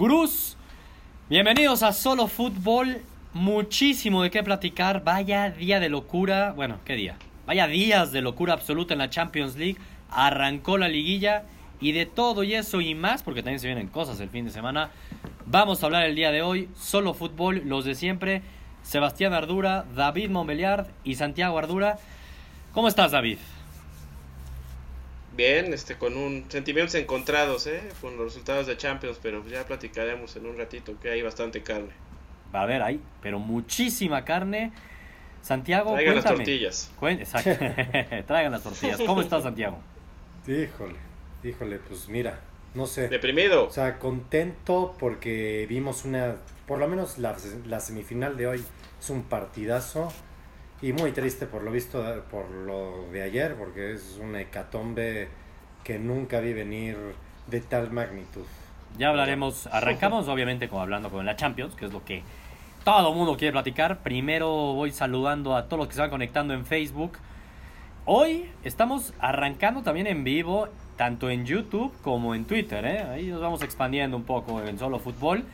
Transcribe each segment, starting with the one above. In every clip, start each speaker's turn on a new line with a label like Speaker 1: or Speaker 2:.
Speaker 1: Gurús, bienvenidos a Solo Fútbol. Muchísimo de qué platicar. Vaya día de locura. Bueno, ¿qué día? Vaya días de locura absoluta en la Champions League. Arrancó la liguilla y de todo y eso y más, porque también se vienen cosas el fin de semana. Vamos a hablar el día de hoy. Solo fútbol, los de siempre. Sebastián Ardura, David Montbeliard y Santiago Ardura. ¿Cómo estás, David?
Speaker 2: Bien, este, con un sentimientos encontrados, ¿eh? Con los resultados de Champions, pero ya platicaremos en un ratito que hay bastante carne.
Speaker 1: Va a ver, hay, pero muchísima carne. Santiago,
Speaker 2: Traigan las tortillas.
Speaker 1: Cuen- Exacto. Traigan las tortillas. ¿Cómo estás, Santiago?
Speaker 3: Híjole, híjole, pues mira, no sé.
Speaker 2: Deprimido.
Speaker 3: O sea, contento porque vimos una, por lo menos la, la semifinal de hoy es un partidazo y muy triste por lo visto por lo de ayer porque es una hecatombe que nunca vi venir de tal magnitud.
Speaker 1: Ya hablaremos, arrancamos obviamente como hablando con la Champions, que es lo que todo el mundo quiere platicar. Primero voy saludando a todos los que se van conectando en Facebook. Hoy estamos arrancando también en vivo, tanto en YouTube como en Twitter. ¿eh? Ahí nos vamos expandiendo un poco en solo fútbol.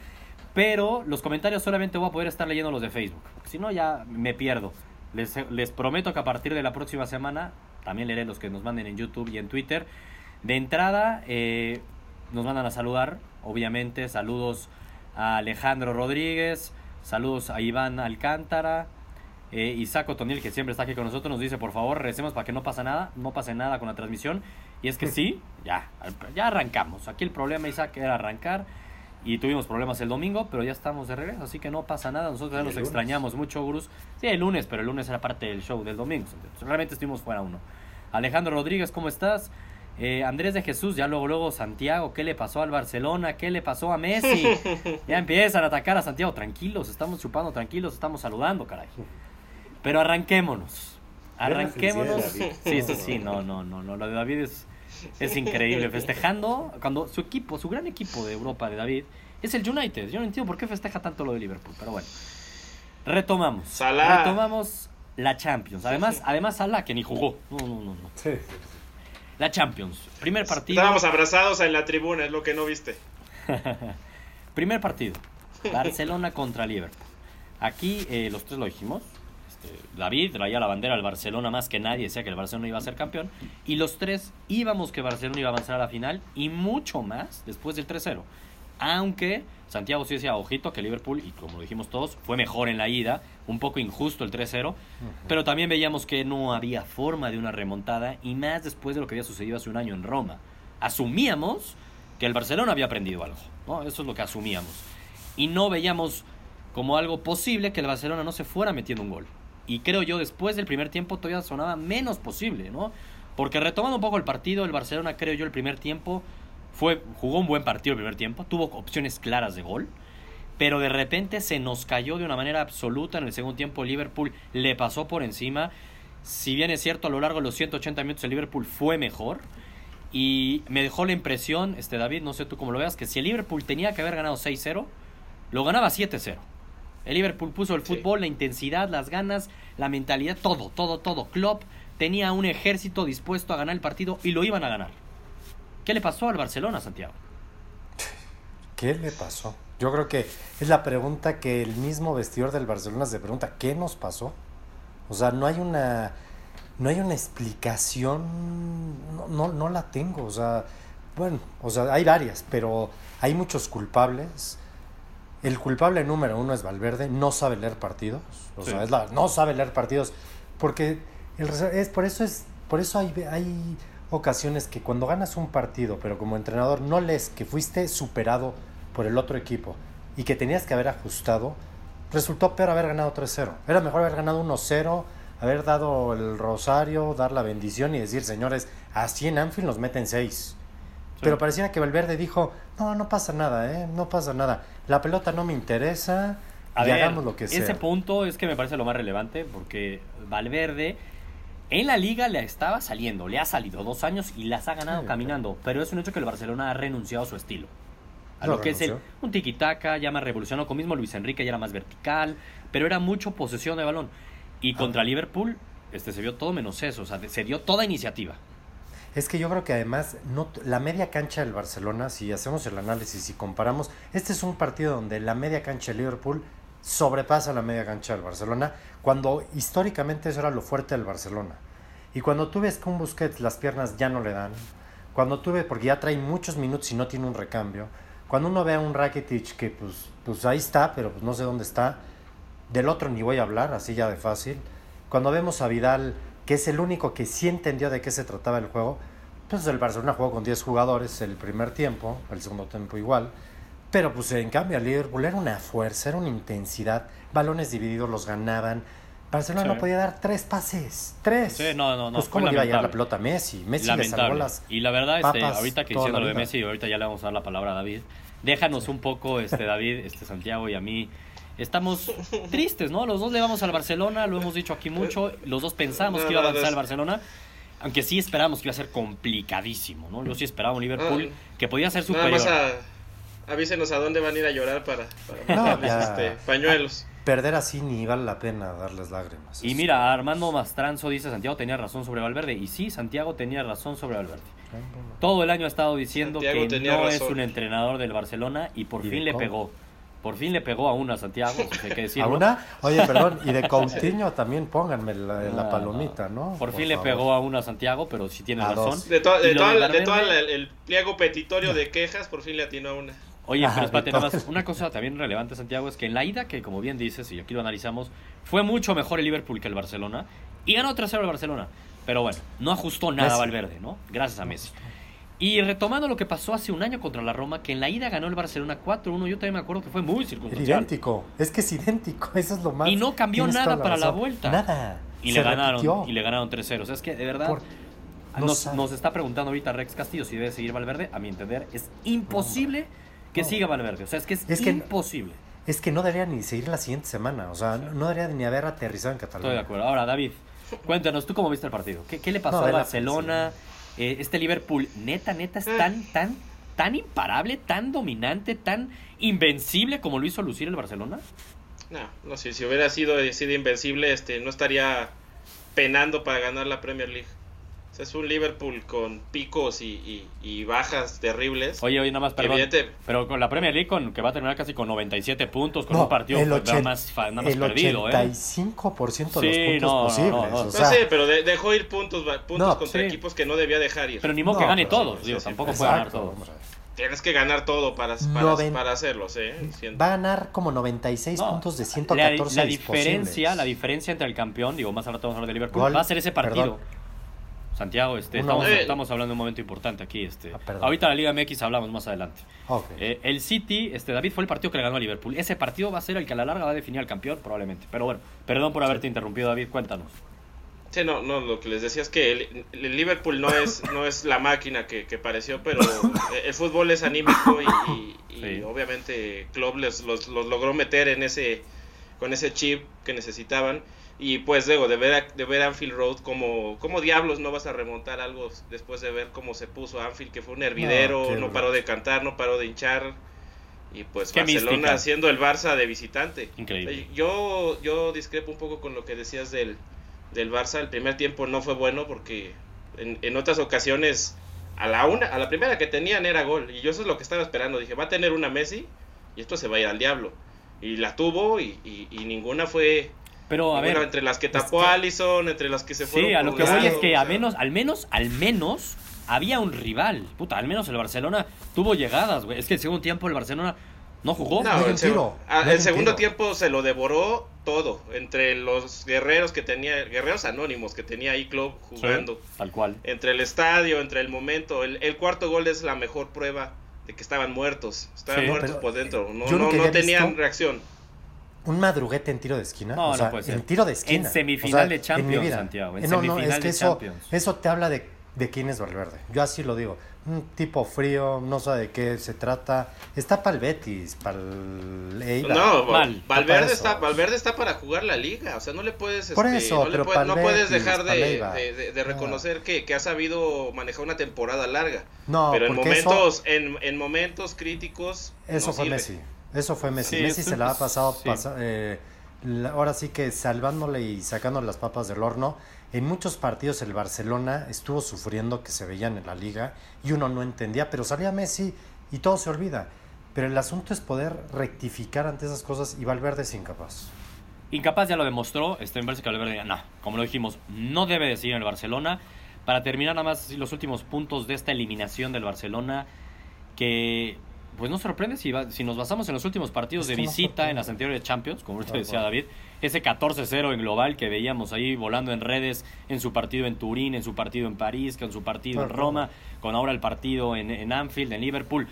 Speaker 1: Pero los comentarios solamente voy a poder estar leyendo los de Facebook. Si no, ya me pierdo. Les, les prometo que a partir de la próxima semana también leeré los que nos manden en YouTube y en Twitter. De entrada, eh, nos mandan a saludar, obviamente. Saludos a Alejandro Rodríguez, saludos a Iván Alcántara. Eh, Isaac Otoniel, que siempre está aquí con nosotros, nos dice, por favor, recemos para que no pase nada, no pase nada con la transmisión. Y es que sí, ya, ya arrancamos. Aquí el problema, Isaac, era arrancar. Y tuvimos problemas el domingo, pero ya estamos de regreso, así que no pasa nada. Nosotros ya
Speaker 3: ¿Y el
Speaker 1: nos
Speaker 3: lunes?
Speaker 1: extrañamos mucho, Gurus. Sí, el lunes, pero el lunes era parte del show del domingo. Realmente estuvimos fuera uno. Alejandro Rodríguez, ¿cómo estás? Eh, Andrés de Jesús, ya luego, luego Santiago, ¿qué le pasó al Barcelona? ¿Qué le pasó a Messi? Ya empiezan a atacar a Santiago, tranquilos, estamos chupando tranquilos, estamos saludando, caray. Pero arranquémonos. Arranquémonos. Sí, sí, sí, no, no, no, no, lo de David es, es increíble. Festejando cuando su equipo, su gran equipo de Europa de David es el United. Yo no entiendo por qué festeja tanto lo de Liverpool, pero bueno. Retomamos.
Speaker 2: Salah.
Speaker 1: Retomamos la Champions. Además, además Salah que ni jugó. No, no, no, no.
Speaker 3: Sí,
Speaker 1: La Champions. Primer partido.
Speaker 2: Estábamos abrazados en la tribuna, es lo que no viste.
Speaker 1: Primer partido. Barcelona contra Liverpool. Aquí eh, los tres lo dijimos. David traía la bandera al Barcelona más que nadie, decía que el Barcelona iba a ser campeón. Y los tres íbamos que Barcelona iba a avanzar a la final y mucho más después del 3-0. Aunque Santiago sí decía, ojito, que Liverpool, y como lo dijimos todos, fue mejor en la ida. Un poco injusto el 3-0. Pero también veíamos que no había forma de una remontada. Y más después de lo que había sucedido hace un año en Roma. Asumíamos que el Barcelona había aprendido algo. ¿no? Eso es lo que asumíamos. Y no veíamos como algo posible que el Barcelona no se fuera metiendo un gol. Y creo yo, después del primer tiempo todavía sonaba menos posible, ¿no? Porque retomando un poco el partido, el Barcelona, creo yo, el primer tiempo fue, jugó un buen partido el primer tiempo, tuvo opciones claras de gol, pero de repente se nos cayó de una manera absoluta en el segundo tiempo. Liverpool le pasó por encima. Si bien es cierto, a lo largo de los 180 minutos el Liverpool fue mejor. Y me dejó la impresión, este David, no sé tú cómo lo veas, que si el Liverpool tenía que haber ganado 6-0, lo ganaba 7-0. El Liverpool puso el
Speaker 2: Sí.
Speaker 1: fútbol, la intensidad, las ganas, la mentalidad, todo, todo, todo. Klopp tenía un ejército dispuesto a ganar el partido y lo iban a ganar. ¿Qué le pasó al Barcelona, Santiago?
Speaker 3: ¿Qué le pasó? Yo creo que es la pregunta que el mismo vestidor del Barcelona se pregunta, ¿qué nos pasó? O sea, no hay una no hay una explicación, no, no, no la tengo, o sea, bueno, o sea, hay varias, pero hay muchos culpables. El culpable número uno es Valverde, no sabe leer partidos, o
Speaker 1: Sí.
Speaker 3: sea, es la- no sabe leer partidos, porque el, es por eso es por eso hay, hay ocasiones que cuando ganas un partido, pero como entrenador no lees que fuiste superado por el otro equipo y que tenías que haber ajustado, resultó peor haber ganado 3-0. Era mejor haber ganado 1-0, haber dado el rosario, dar la bendición y decir, señores, así en Anfield nos meten 6. Pero pareciera que Valverde dijo, no, no pasa nada, ¿eh? no pasa nada. La pelota no me interesa
Speaker 1: A
Speaker 3: y
Speaker 1: ver,
Speaker 3: hagamos lo que sea.
Speaker 1: ese punto es que me parece lo más relevante porque Valverde en la liga le estaba saliendo, le ha salido dos años y las ha ganado
Speaker 3: Sí,
Speaker 1: caminando, pero es un hecho que el Barcelona ha renunciado a su estilo. A
Speaker 3: Lo
Speaker 1: que es el, un tiki-taka, ya más revolucionó, con mismo Luis Enrique ya era más vertical, pero era mucho posesión de balón. Y
Speaker 3: Ah.
Speaker 1: contra Liverpool este, se vio todo menos eso, o sea, se dio toda iniciativa.
Speaker 3: Es que yo creo que además la media cancha del Barcelona, si hacemos el análisis y comparamos, este es un partido donde la media cancha del Liverpool sobrepasa la media cancha del Barcelona, cuando históricamente eso era lo fuerte del Barcelona. Y cuando tú ves que un Busquets las piernas ya no le dan, cuando tú ves, porque ya trae muchos minutos y no tiene un recambio, cuando uno ve a un Rakitic que pues, pues ahí está, pero pues no sé dónde está, del otro ni voy a hablar, así ya de fácil. Cuando vemos a Vidal, que es el único que sí entendió de qué se trataba el juego, pues el Barcelona jugó con 10 jugadores el primer tiempo, el segundo tiempo igual. Pero pues en cambio el Liverpool era una fuerza, era una intensidad, balones divididos los ganaban. Barcelona
Speaker 1: Sí.
Speaker 3: no podía dar tres pases, tres.
Speaker 1: Sí, no, no, no,
Speaker 3: Pues cómo iba a llegar la pelota Messi. Messi le salvó las
Speaker 1: Y la verdad, este,
Speaker 3: papas
Speaker 1: ahorita que diciendo lo de. Messi, ahorita ya le vamos a dar la palabra a David. Déjanos un poco, este David, este Santiago y a mí. Estamos tristes, ¿no? Los dos le vamos al Barcelona, lo hemos dicho aquí mucho. Los dos pensamos que iba a avanzar el Barcelona. Aunque sí esperábamos que iba a ser complicadísimo, ¿no? Yo sí esperaba un Liverpool
Speaker 2: Ah,
Speaker 1: que podía ser
Speaker 2: Nada
Speaker 1: superior.
Speaker 2: más a, avísenos a dónde van a ir a llorar para, para
Speaker 3: No,
Speaker 2: mandarles,
Speaker 3: ya.
Speaker 2: este, pañuelos.
Speaker 3: Perder así ni vale la pena darles lágrimas.
Speaker 1: Y mira, Armando Mastranzo dice Santiago tenía razón sobre Valverde. Y sí, Santiago tenía razón sobre Valverde. Todo el año ha estado diciendo
Speaker 2: Santiago
Speaker 1: que no es un entrenador del Barcelona y por
Speaker 3: ¿Y de
Speaker 1: fin le
Speaker 3: cómo?
Speaker 1: pegó. Por fin le pegó a una a Santiago, si hay que
Speaker 3: ¿A
Speaker 1: decirlo.
Speaker 3: una? Oye, perdón, y de Coutinho también pónganme la, la
Speaker 1: Ah,
Speaker 3: palomita, ¿no?
Speaker 1: Por, fin le
Speaker 3: favor.
Speaker 1: pegó a una a Santiago, pero sí tiene
Speaker 3: A
Speaker 1: razón.
Speaker 3: dos.
Speaker 2: De, la- todo el, el pliego petitorio de quejas, por fin le atinó a una.
Speaker 1: Oye,
Speaker 3: Ah,
Speaker 1: pero espérate,
Speaker 3: de
Speaker 1: nada más. Una cosa también relevante, Santiago, es que en la ida, que como bien dices, y aquí lo analizamos, fue mucho mejor el Liverpool que el Barcelona. Y ganó 3-0 el Barcelona. Pero bueno, no ajustó nada
Speaker 3: Messi.
Speaker 1: Valverde, ¿no? Gracias a Messi. Y retomando lo que pasó hace un año contra la Roma, que en la ida ganó el Barcelona 4-1, yo también me acuerdo que fue muy
Speaker 3: Es
Speaker 1: circunstancial.
Speaker 3: idéntico, es que es idéntico, eso es lo más.
Speaker 1: Y no cambió nada para la vuelta.
Speaker 3: Nada.
Speaker 1: Y
Speaker 3: Se
Speaker 1: le ganaron,
Speaker 3: repitió.
Speaker 1: y le ganaron 3-0. O sea, es que de verdad
Speaker 3: Por- no
Speaker 1: nos, nos está preguntando ahorita Rex Castillo si debe seguir Valverde. A mi entender, es imposible que
Speaker 3: No.
Speaker 1: siga Valverde. O sea, es que es,
Speaker 3: Es que-
Speaker 1: imposible.
Speaker 3: Es que no debería ni seguir la siguiente semana, o sea, no debería ni haber aterrizado en Cataluña.
Speaker 1: Estoy de acuerdo. Ahora, David, cuéntanos, ¿tú cómo viste el partido? ¿Qué, qué le pasó
Speaker 3: No,
Speaker 1: a
Speaker 3: la
Speaker 1: Barcelona? Eh, este Liverpool, neta, neta, es
Speaker 2: Ah.
Speaker 1: tan, tan, tan imparable, tan dominante, tan invencible como lo hizo lucir el Barcelona.
Speaker 2: No, no sé, si hubiera sido, sido invencible, este, no estaría penando para ganar la Premier League. Es un Liverpool con picos y, y- y bajas terribles.
Speaker 1: Oye, oye, nada más, perdón.
Speaker 2: Evidente-
Speaker 1: Pero con la Premier League, con, que va a terminar casi con 97 puntos, con
Speaker 3: No,
Speaker 1: un partido
Speaker 3: el,
Speaker 1: nada más, nada más
Speaker 3: el
Speaker 1: perdido, ¿eh?
Speaker 3: 85% de los
Speaker 1: Sí,
Speaker 3: puntos
Speaker 1: no,
Speaker 3: posibles.
Speaker 1: no, no.
Speaker 3: o
Speaker 2: No
Speaker 3: sea,
Speaker 2: sé, pero de- dejó ir puntos, puntos
Speaker 3: No,
Speaker 2: contra
Speaker 1: sí.
Speaker 2: equipos que no debía dejar ir.
Speaker 1: Pero ni modo que gane todos, digo,
Speaker 2: sí, sí,
Speaker 1: tampoco puede ganar
Speaker 3: exacto,
Speaker 1: todos.
Speaker 3: hombre.
Speaker 2: Tienes que ganar todo para, para,
Speaker 3: Noven-
Speaker 2: para hacerlos, ¿eh? Siento.
Speaker 3: Va a ganar como 96
Speaker 1: No,
Speaker 3: puntos de
Speaker 1: la,
Speaker 3: 114
Speaker 1: la diferencia,
Speaker 3: posibles.
Speaker 1: la diferencia entre el campeón, digo, más rato vamos a hablar de Liverpool,
Speaker 3: Gol,
Speaker 1: va a ser ese partido.
Speaker 3: perdón.
Speaker 1: Santiago, este, estamos, estamos hablando de un momento importante aquí. Este.
Speaker 3: Ah.
Speaker 1: Ahorita la Liga MX hablamos más adelante.
Speaker 3: Ok.
Speaker 1: Eh, el City, este David fue el partido que le ganó a Liverpool. Ese partido va a ser el que a la larga va a definir al campeón, probablemente. Pero bueno, perdón por haberte interrumpido, David, cuéntanos.
Speaker 2: Sí, no, no, lo que les decía es que el, el Liverpool no es, no es la máquina que, que pareció, pero el fútbol es anímico y, y- y
Speaker 1: Sí.
Speaker 2: obviamente Klopp les, los, los logró meter en ese, con ese chip que necesitaban. Y pues luego de ver, a- de ver Anfield Road, como, como diablos no vas a remontar algo después de ver cómo se puso Anfield, que fue un hervidero,
Speaker 3: No,
Speaker 2: no, paró de cantar, no paró de hinchar. Y pues
Speaker 1: Qué
Speaker 2: Barcelona
Speaker 1: mística.
Speaker 2: haciendo el Barça de visitante.
Speaker 1: Increíble.
Speaker 2: Yo, yo discrepo un poco con lo que decías del, del Barça. El primer tiempo no fue bueno porque en, en otras ocasiones a la una, a la primera que tenían era gol. Y yo eso es lo que estaba esperando. Dije, va a tener una Messi y esto se va a ir al diablo. Y la tuvo y, y- y ninguna fue
Speaker 1: Pero a ver,
Speaker 2: entre las que
Speaker 3: es
Speaker 2: tapó
Speaker 3: que-
Speaker 2: Allison, entre las que se fueron.
Speaker 1: sí, a lo que voy es que
Speaker 2: o
Speaker 1: a
Speaker 2: sea,
Speaker 1: menos, al menos, al menos había un rival. Puta, al menos el Barcelona tuvo llegadas, güey. Es que el segundo tiempo el Barcelona no jugó.
Speaker 2: No,
Speaker 3: No
Speaker 2: el, seg-
Speaker 3: tiro,
Speaker 2: ah,
Speaker 3: no
Speaker 2: el
Speaker 3: un
Speaker 2: segundo
Speaker 3: tiro.
Speaker 2: tiempo se lo devoró todo. Entre los guerreros que tenía, guerreros anónimos que tenía ahí Club
Speaker 1: Sí,
Speaker 2: jugando.
Speaker 1: tal cual.
Speaker 2: entre el estadio, entre el momento. El, el cuarto gol es la mejor prueba de que estaban muertos. Estaban
Speaker 1: Sí.
Speaker 2: muertos por dentro. No,
Speaker 3: yo
Speaker 2: no, no
Speaker 3: había
Speaker 2: tenían
Speaker 3: visto-
Speaker 2: reacción.
Speaker 3: Un madruguete en tiro de esquina.
Speaker 1: No,
Speaker 3: o
Speaker 1: no
Speaker 3: sea,
Speaker 1: puede ser.
Speaker 3: En tiro de esquina.
Speaker 1: En semifinal de
Speaker 3: en mi
Speaker 1: Champions,
Speaker 3: vida.
Speaker 1: Santiago, en
Speaker 3: Eh, no, no,
Speaker 1: semifinal
Speaker 3: es que
Speaker 1: de
Speaker 3: eso,
Speaker 1: Champions.
Speaker 3: eso te habla de, de quién es Valverde. Yo así lo digo. Un tipo frío, no sabe de qué se trata. Está para el Betis, para el Eibar.
Speaker 2: No,
Speaker 1: Mal.
Speaker 2: Valverde está, Valverde está para jugar la liga. O sea, no le puedes.
Speaker 3: Por
Speaker 2: este,
Speaker 3: eso,
Speaker 2: no, le
Speaker 3: pero
Speaker 2: puede- no
Speaker 3: pa'l
Speaker 2: puedes dejar de,
Speaker 3: Eibar.
Speaker 2: de- de- de
Speaker 3: No.
Speaker 2: reconocer que, que ha sabido manejar una temporada larga.
Speaker 3: No,
Speaker 2: pero en momentos, en, en momentos críticos.
Speaker 3: Eso
Speaker 2: no
Speaker 3: fue
Speaker 2: sirve.
Speaker 3: Messi. Eso fue Messi.
Speaker 1: Sí,
Speaker 3: Messi se la ha pasado,
Speaker 1: sí.
Speaker 3: pasa- eh, la- ahora sí que salvándole y sacando las papas del horno en muchos partidos el Barcelona estuvo sufriendo que se veían en la liga y uno no entendía, pero salía Messi y todo se olvida. Pero el asunto es poder rectificar ante esas cosas y Valverde es incapaz.
Speaker 1: Incapaz ya lo demostró, este, me parece que Valverde, no, como lo dijimos, no debe de seguir en el Barcelona. Para terminar nada más los últimos puntos de esta eliminación del Barcelona, que pues no sorprende si, va- si nos basamos en los últimos partidos
Speaker 3: Es
Speaker 1: de
Speaker 3: no
Speaker 1: visita en las anteriores Champions, como ahorita
Speaker 3: Tal
Speaker 1: decía. David, ese 14-0 en global que veíamos ahí volando en redes, en su partido en Turín, en su partido en París, con su partido en Roma, con ahora el partido en, en Anfield, en Liverpool.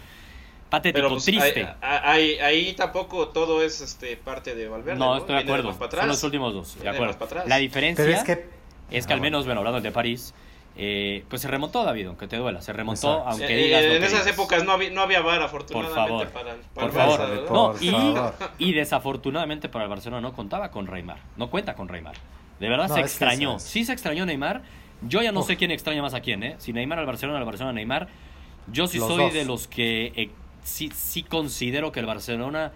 Speaker 1: Patético,
Speaker 2: Pero pues,
Speaker 1: triste.
Speaker 2: ahí, ahí, ahí tampoco todo es este parte de Valverde.
Speaker 1: no, estoy de acuerdo. Son los últimos dos. De acuerdo. La diferencia
Speaker 3: Pero es que...
Speaker 1: es que
Speaker 3: Ah,
Speaker 1: al menos, bueno, hablando de París, eh, pues se remontó, David, aunque te duela. Se remontó,
Speaker 3: Exacto.
Speaker 1: aunque
Speaker 2: Eh,
Speaker 1: digas. lo
Speaker 2: en
Speaker 1: que
Speaker 2: esas
Speaker 1: digas.
Speaker 2: épocas no había, no había VAR, afortunadamente.
Speaker 1: favor,
Speaker 2: para, para
Speaker 1: Por
Speaker 2: el
Speaker 1: favor. No,
Speaker 3: Por
Speaker 1: y,
Speaker 3: favor.
Speaker 1: y desafortunadamente para el Barcelona no contaba con Neymar. No cuenta con Neymar. De verdad
Speaker 3: No,
Speaker 1: se
Speaker 3: es que
Speaker 1: extrañó.
Speaker 3: es-
Speaker 1: Sí se extrañó Neymar. Yo ya no
Speaker 3: Uf.
Speaker 1: sé quién extraña más a quién, ¿eh? Si Neymar al Barcelona, al Barcelona Neymar. Yo sí
Speaker 3: Los
Speaker 1: soy
Speaker 3: dos.
Speaker 1: de los que eh, sí, sí considero que el Barcelona,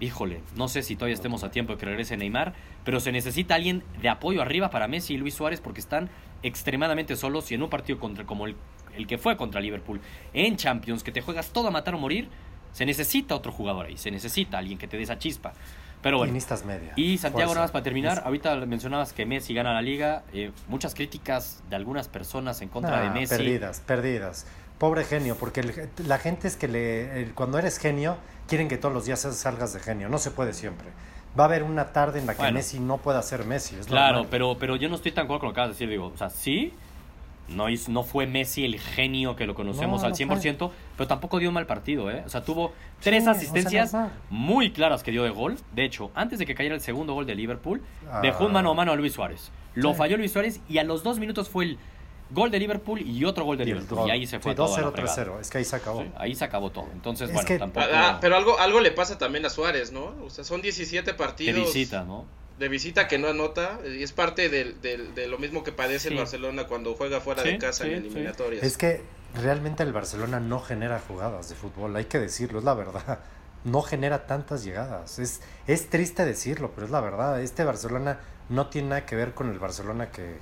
Speaker 1: híjole, no sé si todavía estemos a tiempo de que regrese Neymar, pero se necesita alguien de apoyo arriba para Messi y Luis Suárez porque están extremadamente solos y en un partido contra como el, el que fue contra Liverpool en Champions, que te juegas todo a matar o morir, se necesita otro jugador ahí, se necesita alguien que te dé esa chispa. Pero bueno,
Speaker 3: media.
Speaker 1: y Santiago,
Speaker 3: Fuerza.
Speaker 1: nada más para terminar, ahorita mencionabas que Messi gana la liga, eh, muchas críticas de algunas personas en contra de Messi.
Speaker 3: Perdidas, perdidas. Pobre genio, porque el- la gente es que le, el- cuando eres genio, quieren que todos los días salgas de genio. No se puede siempre. Va a haber una tarde en la que
Speaker 1: Bueno.
Speaker 3: Messi no pueda ser Messi. Es
Speaker 1: Claro,
Speaker 3: normal.
Speaker 1: pero, pero yo no estoy tan acuerdo con lo que acabas de decir. Digo, o sea, sí, no, no fue Messi el genio que lo conocemos
Speaker 3: No,
Speaker 1: al
Speaker 3: no
Speaker 1: 100%, pero tampoco dio un mal partido, ¿eh? O sea, tuvo tres
Speaker 3: Sí, o sea,
Speaker 1: asistencias muy claras que dio de gol. De hecho, antes de que cayera el segundo gol de Liverpool,
Speaker 3: Ah.
Speaker 1: dejó un mano a mano a Luis Suárez. Lo
Speaker 3: Sí.
Speaker 1: falló Luis Suárez y a los dos minutos fue el gol de Liverpool y otro gol de
Speaker 3: Y
Speaker 1: Liverpool.
Speaker 3: gol.
Speaker 1: Y ahí se fue
Speaker 3: Sí,
Speaker 1: todo a la
Speaker 3: 2-0,
Speaker 1: fregada.
Speaker 3: 3-0. Es que ahí se acabó.
Speaker 1: Sí, ahí se acabó todo. Entonces,
Speaker 3: Es
Speaker 1: bueno,
Speaker 3: que-
Speaker 1: tampoco...
Speaker 2: Ah, pero algo, algo le pasa también a Suárez, ¿no? O sea, son 17
Speaker 1: de
Speaker 2: partidos
Speaker 1: visita, ¿no?
Speaker 2: de visita que no anota. Y es parte de lo mismo que padece el. Barcelona cuando juega fuera
Speaker 1: Sí,
Speaker 2: de casa
Speaker 1: sí,
Speaker 2: en
Speaker 1: sí.
Speaker 2: eliminatorias.
Speaker 3: Es que realmente el Barcelona no genera jugadas de fútbol, hay que decirlo, es la verdad. No genera tantas llegadas. Es, es triste decirlo, pero es la verdad. Este Barcelona no tiene nada que ver con el Barcelona que...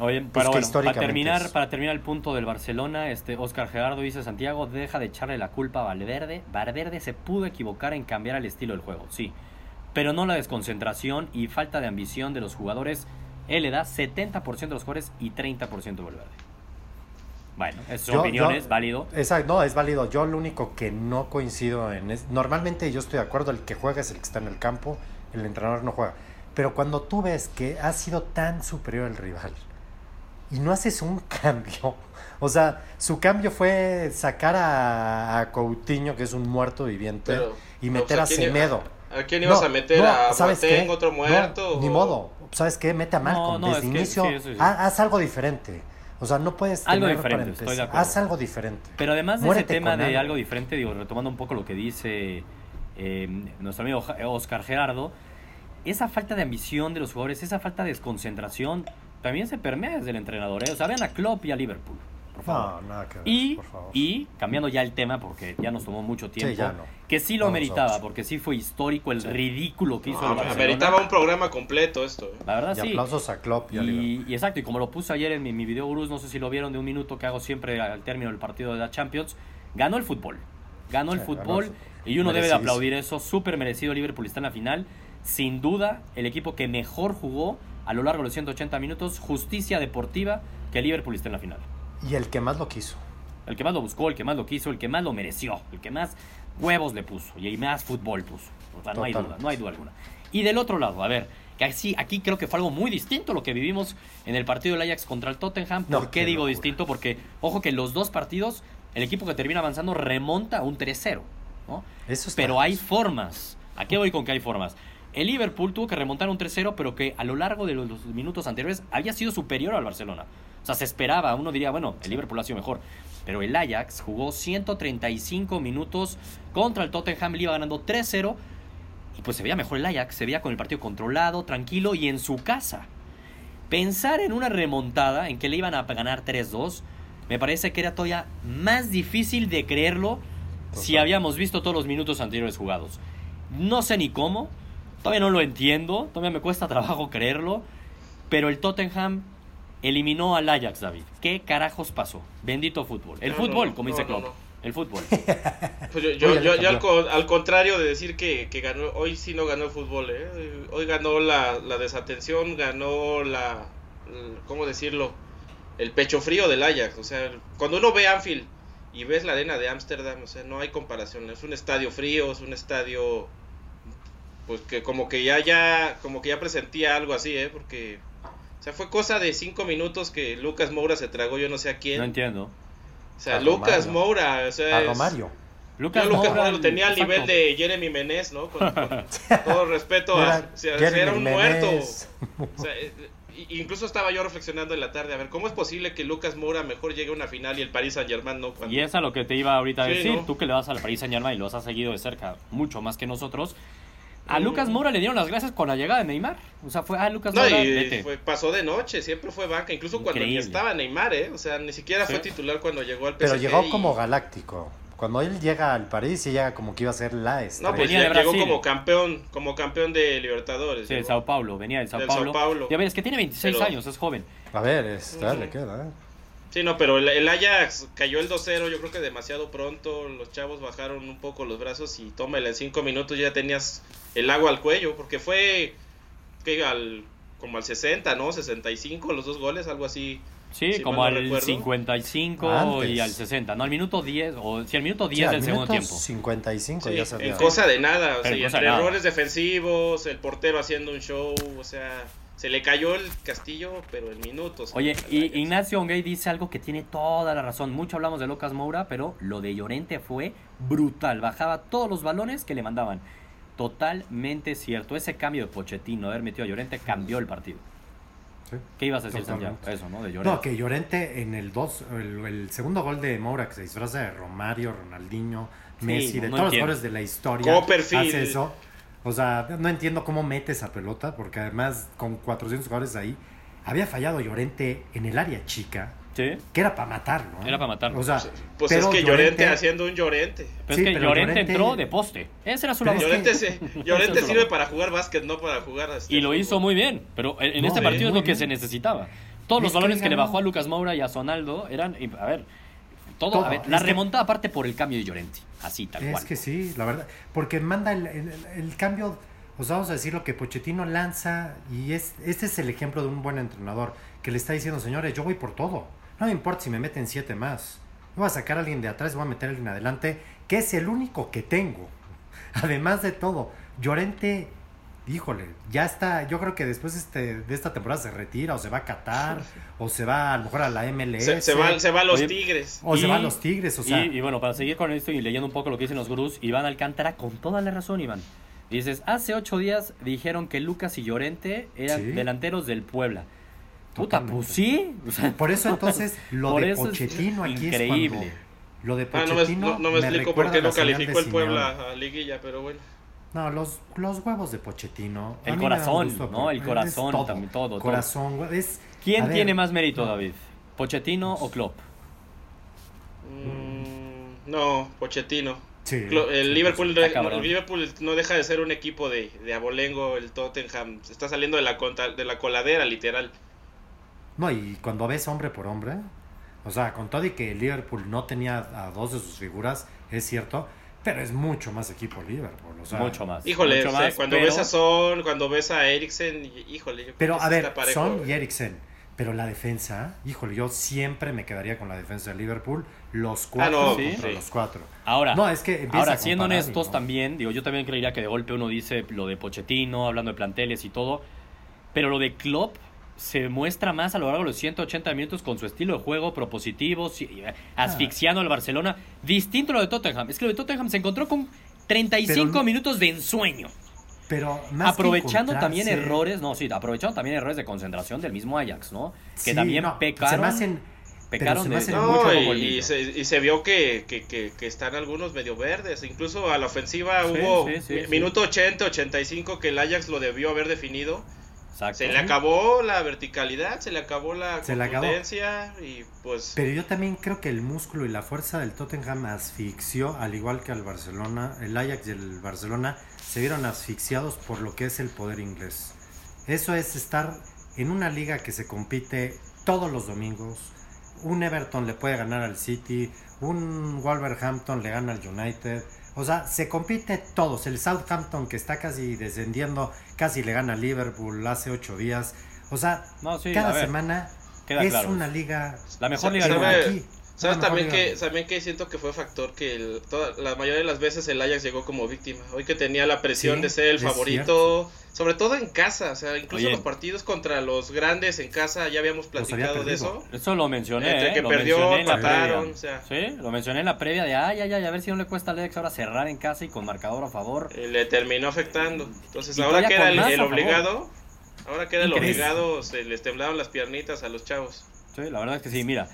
Speaker 1: Oye,
Speaker 3: Pues
Speaker 1: pero bueno, para terminar,
Speaker 3: es.
Speaker 1: para terminar el punto del Barcelona, este Oscar Gerardo dice Santiago, deja de echarle la culpa a Valverde. Valverde se pudo equivocar en cambiar el estilo del juego, sí. Pero no la desconcentración y falta de ambición de los jugadores. Él le da 70% de los jugadores y 30% a Valverde. Bueno, esas son
Speaker 3: Yo-
Speaker 1: opiniones,
Speaker 3: yo-
Speaker 1: válido.
Speaker 3: Exacto, no, es válido. Yo lo único que no coincido en es... Normalmente yo estoy de acuerdo, el que juega es el que está en el campo, el entrenador no juega. Pero cuando tú ves que ha sido tan superior al rival y no haces un cambio, o sea, su cambio fue sacar a, a Coutinho, que es un muerto viviente,
Speaker 2: Pero,
Speaker 3: y
Speaker 2: o
Speaker 3: meter
Speaker 2: sea,
Speaker 3: a
Speaker 2: ¿quién iba-
Speaker 3: Semedo.
Speaker 2: ¿A quién ibas
Speaker 3: No,
Speaker 2: a meter?
Speaker 3: no,
Speaker 2: ¿A
Speaker 3: ¿sabes
Speaker 2: Boateng,
Speaker 3: qué?
Speaker 2: otro
Speaker 3: No,
Speaker 2: muerto?
Speaker 3: ni modo. ¿Sabes qué? Mete a Malcolm
Speaker 1: no,
Speaker 3: desde
Speaker 1: que
Speaker 3: inicio.
Speaker 1: sí, sí.
Speaker 3: Haz algo diferente. O sea, no puedes
Speaker 1: Algo
Speaker 3: tener
Speaker 1: diferente, estoy de.
Speaker 3: Haz algo diferente.
Speaker 1: Pero además de
Speaker 3: Muérete
Speaker 1: ese tema de
Speaker 3: algo.
Speaker 1: algo diferente, digo, retomando un poco lo que dice eh, nuestro amigo Oscar Gerardo, esa falta de ambición de los jugadores, esa falta de desconcentración, también se permea desde el entrenador. ¿eh? O sea, vean a Klopp y a Liverpool, por favor.
Speaker 3: No, nada que ver,
Speaker 1: Y,
Speaker 3: por favor.
Speaker 1: y cambiando ya el tema, porque ya nos tomó mucho tiempo,
Speaker 3: ya no.
Speaker 1: que sí lo
Speaker 3: Vamos,
Speaker 1: meritaba,
Speaker 3: vamos.
Speaker 1: porque sí fue histórico el ridículo que hizo
Speaker 2: No,
Speaker 1: el Barcelona.
Speaker 2: ameritaba un programa completo esto. ¿eh?
Speaker 1: La verdad
Speaker 3: y
Speaker 1: sí.
Speaker 3: aplausos a Klopp y, a Liverpool.
Speaker 1: Y, y exacto, y como lo puse ayer en mi, mi video Gurús, no sé si lo vieron de un minuto que hago siempre al término del partido de la Champions, ganó el fútbol. Ganó el
Speaker 3: Sí, ganó
Speaker 1: fútbol
Speaker 3: el
Speaker 1: y uno debe de aplaudir eso, súper merecido Liverpool está en la final. Sin duda, el equipo que mejor jugó a lo largo de los 180 minutos, justicia deportiva, que Liverpool está en la final.
Speaker 3: Y el que más lo quiso.
Speaker 1: El que más lo buscó, el que más lo quiso, el que más lo mereció, el que más huevos le puso y más fútbol puso. O sea, no hay duda, no hay duda alguna. Y del otro lado, a ver, que así, aquí creo que fue algo muy distinto lo que vivimos en el partido del Ajax contra el Tottenham. ¿Por
Speaker 3: No,
Speaker 1: qué
Speaker 3: qué
Speaker 1: digo
Speaker 3: locura.
Speaker 1: distinto? Porque, ojo que los dos partidos, el equipo que termina avanzando remonta a un 3-0. ¿no?
Speaker 3: Eso
Speaker 1: Pero hay formas. ¿A qué voy con que hay formas? El Liverpool tuvo que remontar un 3-0, pero que a lo largo de los, minutos anteriores había sido superior al Barcelona. O sea, se esperaba, uno diría, bueno, el Liverpool ha sido mejor. Pero el Ajax jugó 135 minutos contra el Tottenham, le iba ganando 3-0. Y pues se veía mejor el Ajax, se veía con el partido controlado, tranquilo y en su casa. Pensar en una remontada en que le iban a ganar 3-2, me parece que era todavía más difícil de creerlo si habíamos visto todos los minutos anteriores jugados. No sé ni cómo, todavía no lo entiendo, todavía me cuesta trabajo creerlo, pero el Tottenham eliminó al Ajax, David. ¿Qué carajos pasó? Bendito fútbol. El
Speaker 2: No,
Speaker 1: fútbol,
Speaker 2: no,
Speaker 1: como
Speaker 2: no,
Speaker 1: dice
Speaker 2: no,
Speaker 1: Klopp.
Speaker 2: no.
Speaker 1: El fútbol.
Speaker 2: Pues yo, yo, yo- yo al, contrario de decir que, que ganó, hoy sí no ganó el fútbol, ¿eh? Hoy ganó la, la desatención, ganó la, ¿cómo decirlo? El pecho frío del Ajax. O sea, cuando uno ve Anfield y ves la arena de Ámsterdam, o sea, no hay comparación. Es un estadio frío, es un estadio, pues que como que ya, ya, como que ya presentía algo así, ¿eh? Porque, o sea, fue cosa de cinco minutos que Lucas Moura se tragó yo no sé a quién.
Speaker 1: No entiendo.
Speaker 2: o sea,
Speaker 3: A
Speaker 2: Lucas
Speaker 3: Romario.
Speaker 2: Moura, o sea,
Speaker 3: A
Speaker 2: es-
Speaker 3: Romario.
Speaker 1: Lucas
Speaker 2: yo Lucas
Speaker 1: Moura,
Speaker 2: Moura lo tenía al nivel de Jeremy Menez, ¿no? Con, con todo respeto a...
Speaker 3: Era
Speaker 2: o sea, era un
Speaker 3: Menez.
Speaker 2: muerto. O sea, i- incluso estaba yo reflexionando en la tarde, a ver, ¿cómo es posible que Lucas Moura mejor llegue a una final y el Paris Saint Germain no? Cuando...
Speaker 1: Y es a lo que te iba ahorita a
Speaker 2: Sí,
Speaker 1: decir.
Speaker 2: ¿no?
Speaker 1: Tú que le vas a la Paris Saint Germain y los has seguido de cerca mucho más que nosotros. A. Lucas Moura le dieron las gracias con la llegada de Neymar. O sea, fue, ah, Lucas
Speaker 2: No,
Speaker 1: Moura,
Speaker 2: y
Speaker 1: vete.
Speaker 2: fue- pasó de noche, siempre fue banca, incluso cuando ni
Speaker 1: Increíble.
Speaker 2: estaba Neymar, ¿eh? O sea, ni siquiera
Speaker 1: Sí.
Speaker 2: fue titular cuando llegó al PSG.
Speaker 3: Pero llegó
Speaker 2: y-
Speaker 3: como galáctico. Cuando él llega al París, sí llega como que iba a ser la estrella.
Speaker 2: No, pues
Speaker 1: Venía de
Speaker 2: llegó como campeón, como campeón de Libertadores.
Speaker 1: Sí, de. Sao Paulo, venía del Sao
Speaker 2: Del
Speaker 1: Paulo.
Speaker 2: Sao Paulo.
Speaker 1: Ya ves, que tiene 26
Speaker 2: Pero-
Speaker 1: años, es joven.
Speaker 3: A ver, es,
Speaker 2: Ujú.
Speaker 3: le queda, ¿eh?
Speaker 2: Sí, no, pero el, el Ajax cayó el 2-0, yo creo que demasiado pronto, los chavos bajaron un poco los brazos y tómala en 5 minutos ya tenías el agua al cuello, porque fue que al como al 60, ¿no? 65 los dos goles, algo así.
Speaker 1: Sí,
Speaker 2: Si
Speaker 1: como al
Speaker 2: recuerdo.
Speaker 1: 55
Speaker 3: Antes.
Speaker 1: y al 60. No, al minuto 10, o si al minuto
Speaker 3: Sí,
Speaker 1: 10
Speaker 3: al
Speaker 1: del segundo tiempo.
Speaker 3: 55
Speaker 2: Sí,
Speaker 3: ya se
Speaker 2: en cosa de nada, o sea, entre
Speaker 1: de nada.
Speaker 2: errores defensivos, el portero haciendo un show, o sea, se le cayó el castillo, pero en minutos.
Speaker 1: Oye, y. Ignacio Ongay dice algo que tiene toda la razón. Mucho hablamos de Lucas Moura, pero lo de Llorente fue brutal. Bajaba todos los balones que le mandaban. Totalmente cierto. Ese cambio de Pochettino, haber metido a Llorente, cambió el partido.
Speaker 3: Sí.
Speaker 1: ¿Qué ibas a decir. Santiago? Eso, ¿no? De Llorente.
Speaker 3: No, que Llorente en el dos, el, el segundo gol de Moura que se disfraza de Romario, Ronaldinho,
Speaker 1: Sí,
Speaker 3: Messi,
Speaker 1: no-
Speaker 3: de
Speaker 1: no
Speaker 3: todos
Speaker 1: entiendo.
Speaker 3: los jugadores de la historia,
Speaker 2: Copperfield.
Speaker 3: hace eso. O sea, no entiendo cómo mete esa pelota, porque además con 400 jugadores ahí, había fallado Llorente en el área chica,
Speaker 1: Sí.
Speaker 3: que era para matarlo. ¿eh?
Speaker 1: Era pa' matarlo.
Speaker 3: O sea,
Speaker 2: Pues
Speaker 3: pero
Speaker 2: es que Llorente,
Speaker 3: Llorente-
Speaker 2: haciendo un Llorente.
Speaker 1: Pero
Speaker 3: Sí,
Speaker 1: es que
Speaker 3: pero
Speaker 1: Llorente,
Speaker 3: Llorente-
Speaker 1: entró de poste. Esa era su labor.
Speaker 2: Llorente, se- Llorente sirve para jugar básquet, no para jugar este
Speaker 1: Y lo hizo muy bien. Pero en en
Speaker 3: No,
Speaker 1: este partido es lo que
Speaker 3: bien.
Speaker 1: se necesitaba. Todos los balones que, le bajó a Lucas Moura y a Sonaldo eran. A ver. Todo,
Speaker 3: Todo.
Speaker 1: a ver, la
Speaker 3: Es que-
Speaker 1: remontada aparte por el cambio de Llorente. Así, tal
Speaker 3: Es
Speaker 1: cual.
Speaker 3: que sí, la verdad. Porque manda el, el- el cambio, os vamos a decir lo que Pochettino lanza y es este es el ejemplo de un buen entrenador que le está diciendo, señores, yo voy por todo. No me importa si me meten siete más. Voy a sacar a alguien de atrás, voy a meter a alguien adelante, que es el único que tengo. Además de todo, Llorente, híjole, ya está, yo creo que después este, de esta temporada se retira o se va a Qatar o se va a lo mejor a la MLS.
Speaker 2: Se, se va, se va a los
Speaker 1: Oye,
Speaker 2: Tigres.
Speaker 3: O se va a los Tigres, o sea,
Speaker 1: y, y bueno, para seguir con esto y leyendo un poco lo que dicen los gurús, Iván Alcántara, con toda la razón, Iván. Dices, hace ocho días dijeron que Lucas y Llorente eran
Speaker 3: Sí.
Speaker 1: delanteros del Puebla. Puta, pues sí. O sea,
Speaker 3: Por eso entonces lo
Speaker 1: Por
Speaker 3: de
Speaker 1: eso es
Speaker 3: Pochettino aquí
Speaker 1: increíble.
Speaker 3: es cuando lo de
Speaker 2: Ah, no me,
Speaker 3: Pochettino
Speaker 2: no, no me explico por qué no calificó el Puebla a liguilla, pero bueno.
Speaker 3: No, los, los huevos de Pochettino.
Speaker 1: El corazón,
Speaker 3: gusto,
Speaker 1: ¿no? El corazón
Speaker 3: todo.
Speaker 1: también, todo, todo.
Speaker 3: Corazón, güey, es
Speaker 1: ¿Quién
Speaker 3: ver,
Speaker 1: tiene más mérito,
Speaker 3: no.
Speaker 1: David? ¿Pochettino o Klopp?
Speaker 2: Mm, no, Pochettino.
Speaker 3: Sí,
Speaker 2: El
Speaker 3: sí,
Speaker 2: Liverpool,
Speaker 1: Está cabrón.
Speaker 2: el Liverpool no deja de ser un equipo de, de abolengo, el Tottenham se está saliendo de la, de la coladera, literal.
Speaker 3: No, y cuando ves hombre por hombre, o sea, con todo y que Liverpool no tenía a dos de sus figuras, es cierto, pero es mucho más equipo Liverpool. O sea,
Speaker 1: mucho más.
Speaker 2: Híjole,
Speaker 1: mucho
Speaker 2: o sea,
Speaker 1: más,
Speaker 2: cuando
Speaker 1: pero-
Speaker 2: ves a Son, cuando ves a Eriksen, híjole. yo creo
Speaker 3: Pero
Speaker 2: que
Speaker 3: a ver, Son y Eriksen. Pero la defensa, híjole, yo siempre me quedaría con la defensa de Liverpool. Los cuatro
Speaker 2: no,
Speaker 3: contra
Speaker 2: sí.
Speaker 3: los cuatro.
Speaker 1: Ahora,
Speaker 3: No, es que
Speaker 1: ahora siendo honestos
Speaker 3: ¿no?
Speaker 1: también, digo, yo también creería que de golpe uno dice lo de Pochettino, hablando de planteles y todo, pero lo de Klopp se muestra más a lo largo de los 180 minutos con su estilo de juego propositivo, si- eh, asfixiando al Barcelona, distinto a lo de Tottenham. Es que lo de Tottenham se encontró con 35
Speaker 3: Pero-
Speaker 1: minutos de ensueño,
Speaker 3: Pero más que
Speaker 1: aprovechando también errores, no, sí, aprovechando también errores de concentración del mismo Ajax, ¿no? Que
Speaker 3: Sí,
Speaker 1: también
Speaker 3: no, se
Speaker 1: pecaron,
Speaker 3: me hacen-
Speaker 1: pecaron
Speaker 3: se
Speaker 1: de, de
Speaker 3: mucho
Speaker 2: y, se, y se vio que, que, que, que están algunos medio verdes. Incluso a la ofensiva
Speaker 1: Sí,
Speaker 2: hubo
Speaker 1: sí, sí,
Speaker 2: mi-
Speaker 1: sí.
Speaker 2: minuto 80, 85 que el Ajax lo debió haber definido.
Speaker 1: Exacto.
Speaker 2: Se le acabó la verticalidad, se le acabó la
Speaker 3: Se acabó.
Speaker 2: y pues...
Speaker 3: Pero yo también creo que el músculo y la fuerza del Tottenham asfixió, al igual que al Barcelona, el Ajax y el Barcelona se vieron asfixiados por lo que es el poder inglés. Eso es estar en una liga que se compite todos los domingos. Un Everton le puede ganar al City, un Wolverhampton le gana al United. O sea, se compite todos. El Southampton que está casi descendiendo, casi le gana al Liverpool hace ocho días. O sea,
Speaker 1: No, sí, a
Speaker 3: cada semana es
Speaker 1: claro.
Speaker 3: una liga.
Speaker 1: La mejor liga mundo.
Speaker 3: aquí.
Speaker 2: ¿Sabes también que, también que siento que fue factor que el- toda, la mayoría de las veces el Ajax llegó como víctima? Hoy que tenía la presión
Speaker 3: Sí,
Speaker 2: de ser el favorito, sobre todo en casa, o sea, incluso
Speaker 1: Oye.
Speaker 2: los partidos contra los grandes en casa ya habíamos
Speaker 3: había
Speaker 2: platicado de eso.
Speaker 1: Eso lo mencioné,
Speaker 2: Entre
Speaker 1: ¿eh?
Speaker 2: que
Speaker 1: lo
Speaker 2: perdió,
Speaker 1: mencioné en la
Speaker 2: empataron,
Speaker 1: previa.
Speaker 2: o sea.
Speaker 1: Sí, lo mencioné en la previa de, ay, ay, ay, a ver si no le cuesta al Ajax ahora cerrar en casa y con marcador a favor.
Speaker 2: Eh, le terminó afectando. Entonces
Speaker 1: Y
Speaker 2: ahora queda el, el obligado. Ahora queda el obligado, se les temblaron las piernitas a los chavos.
Speaker 1: Sí, la verdad es que sí, mira.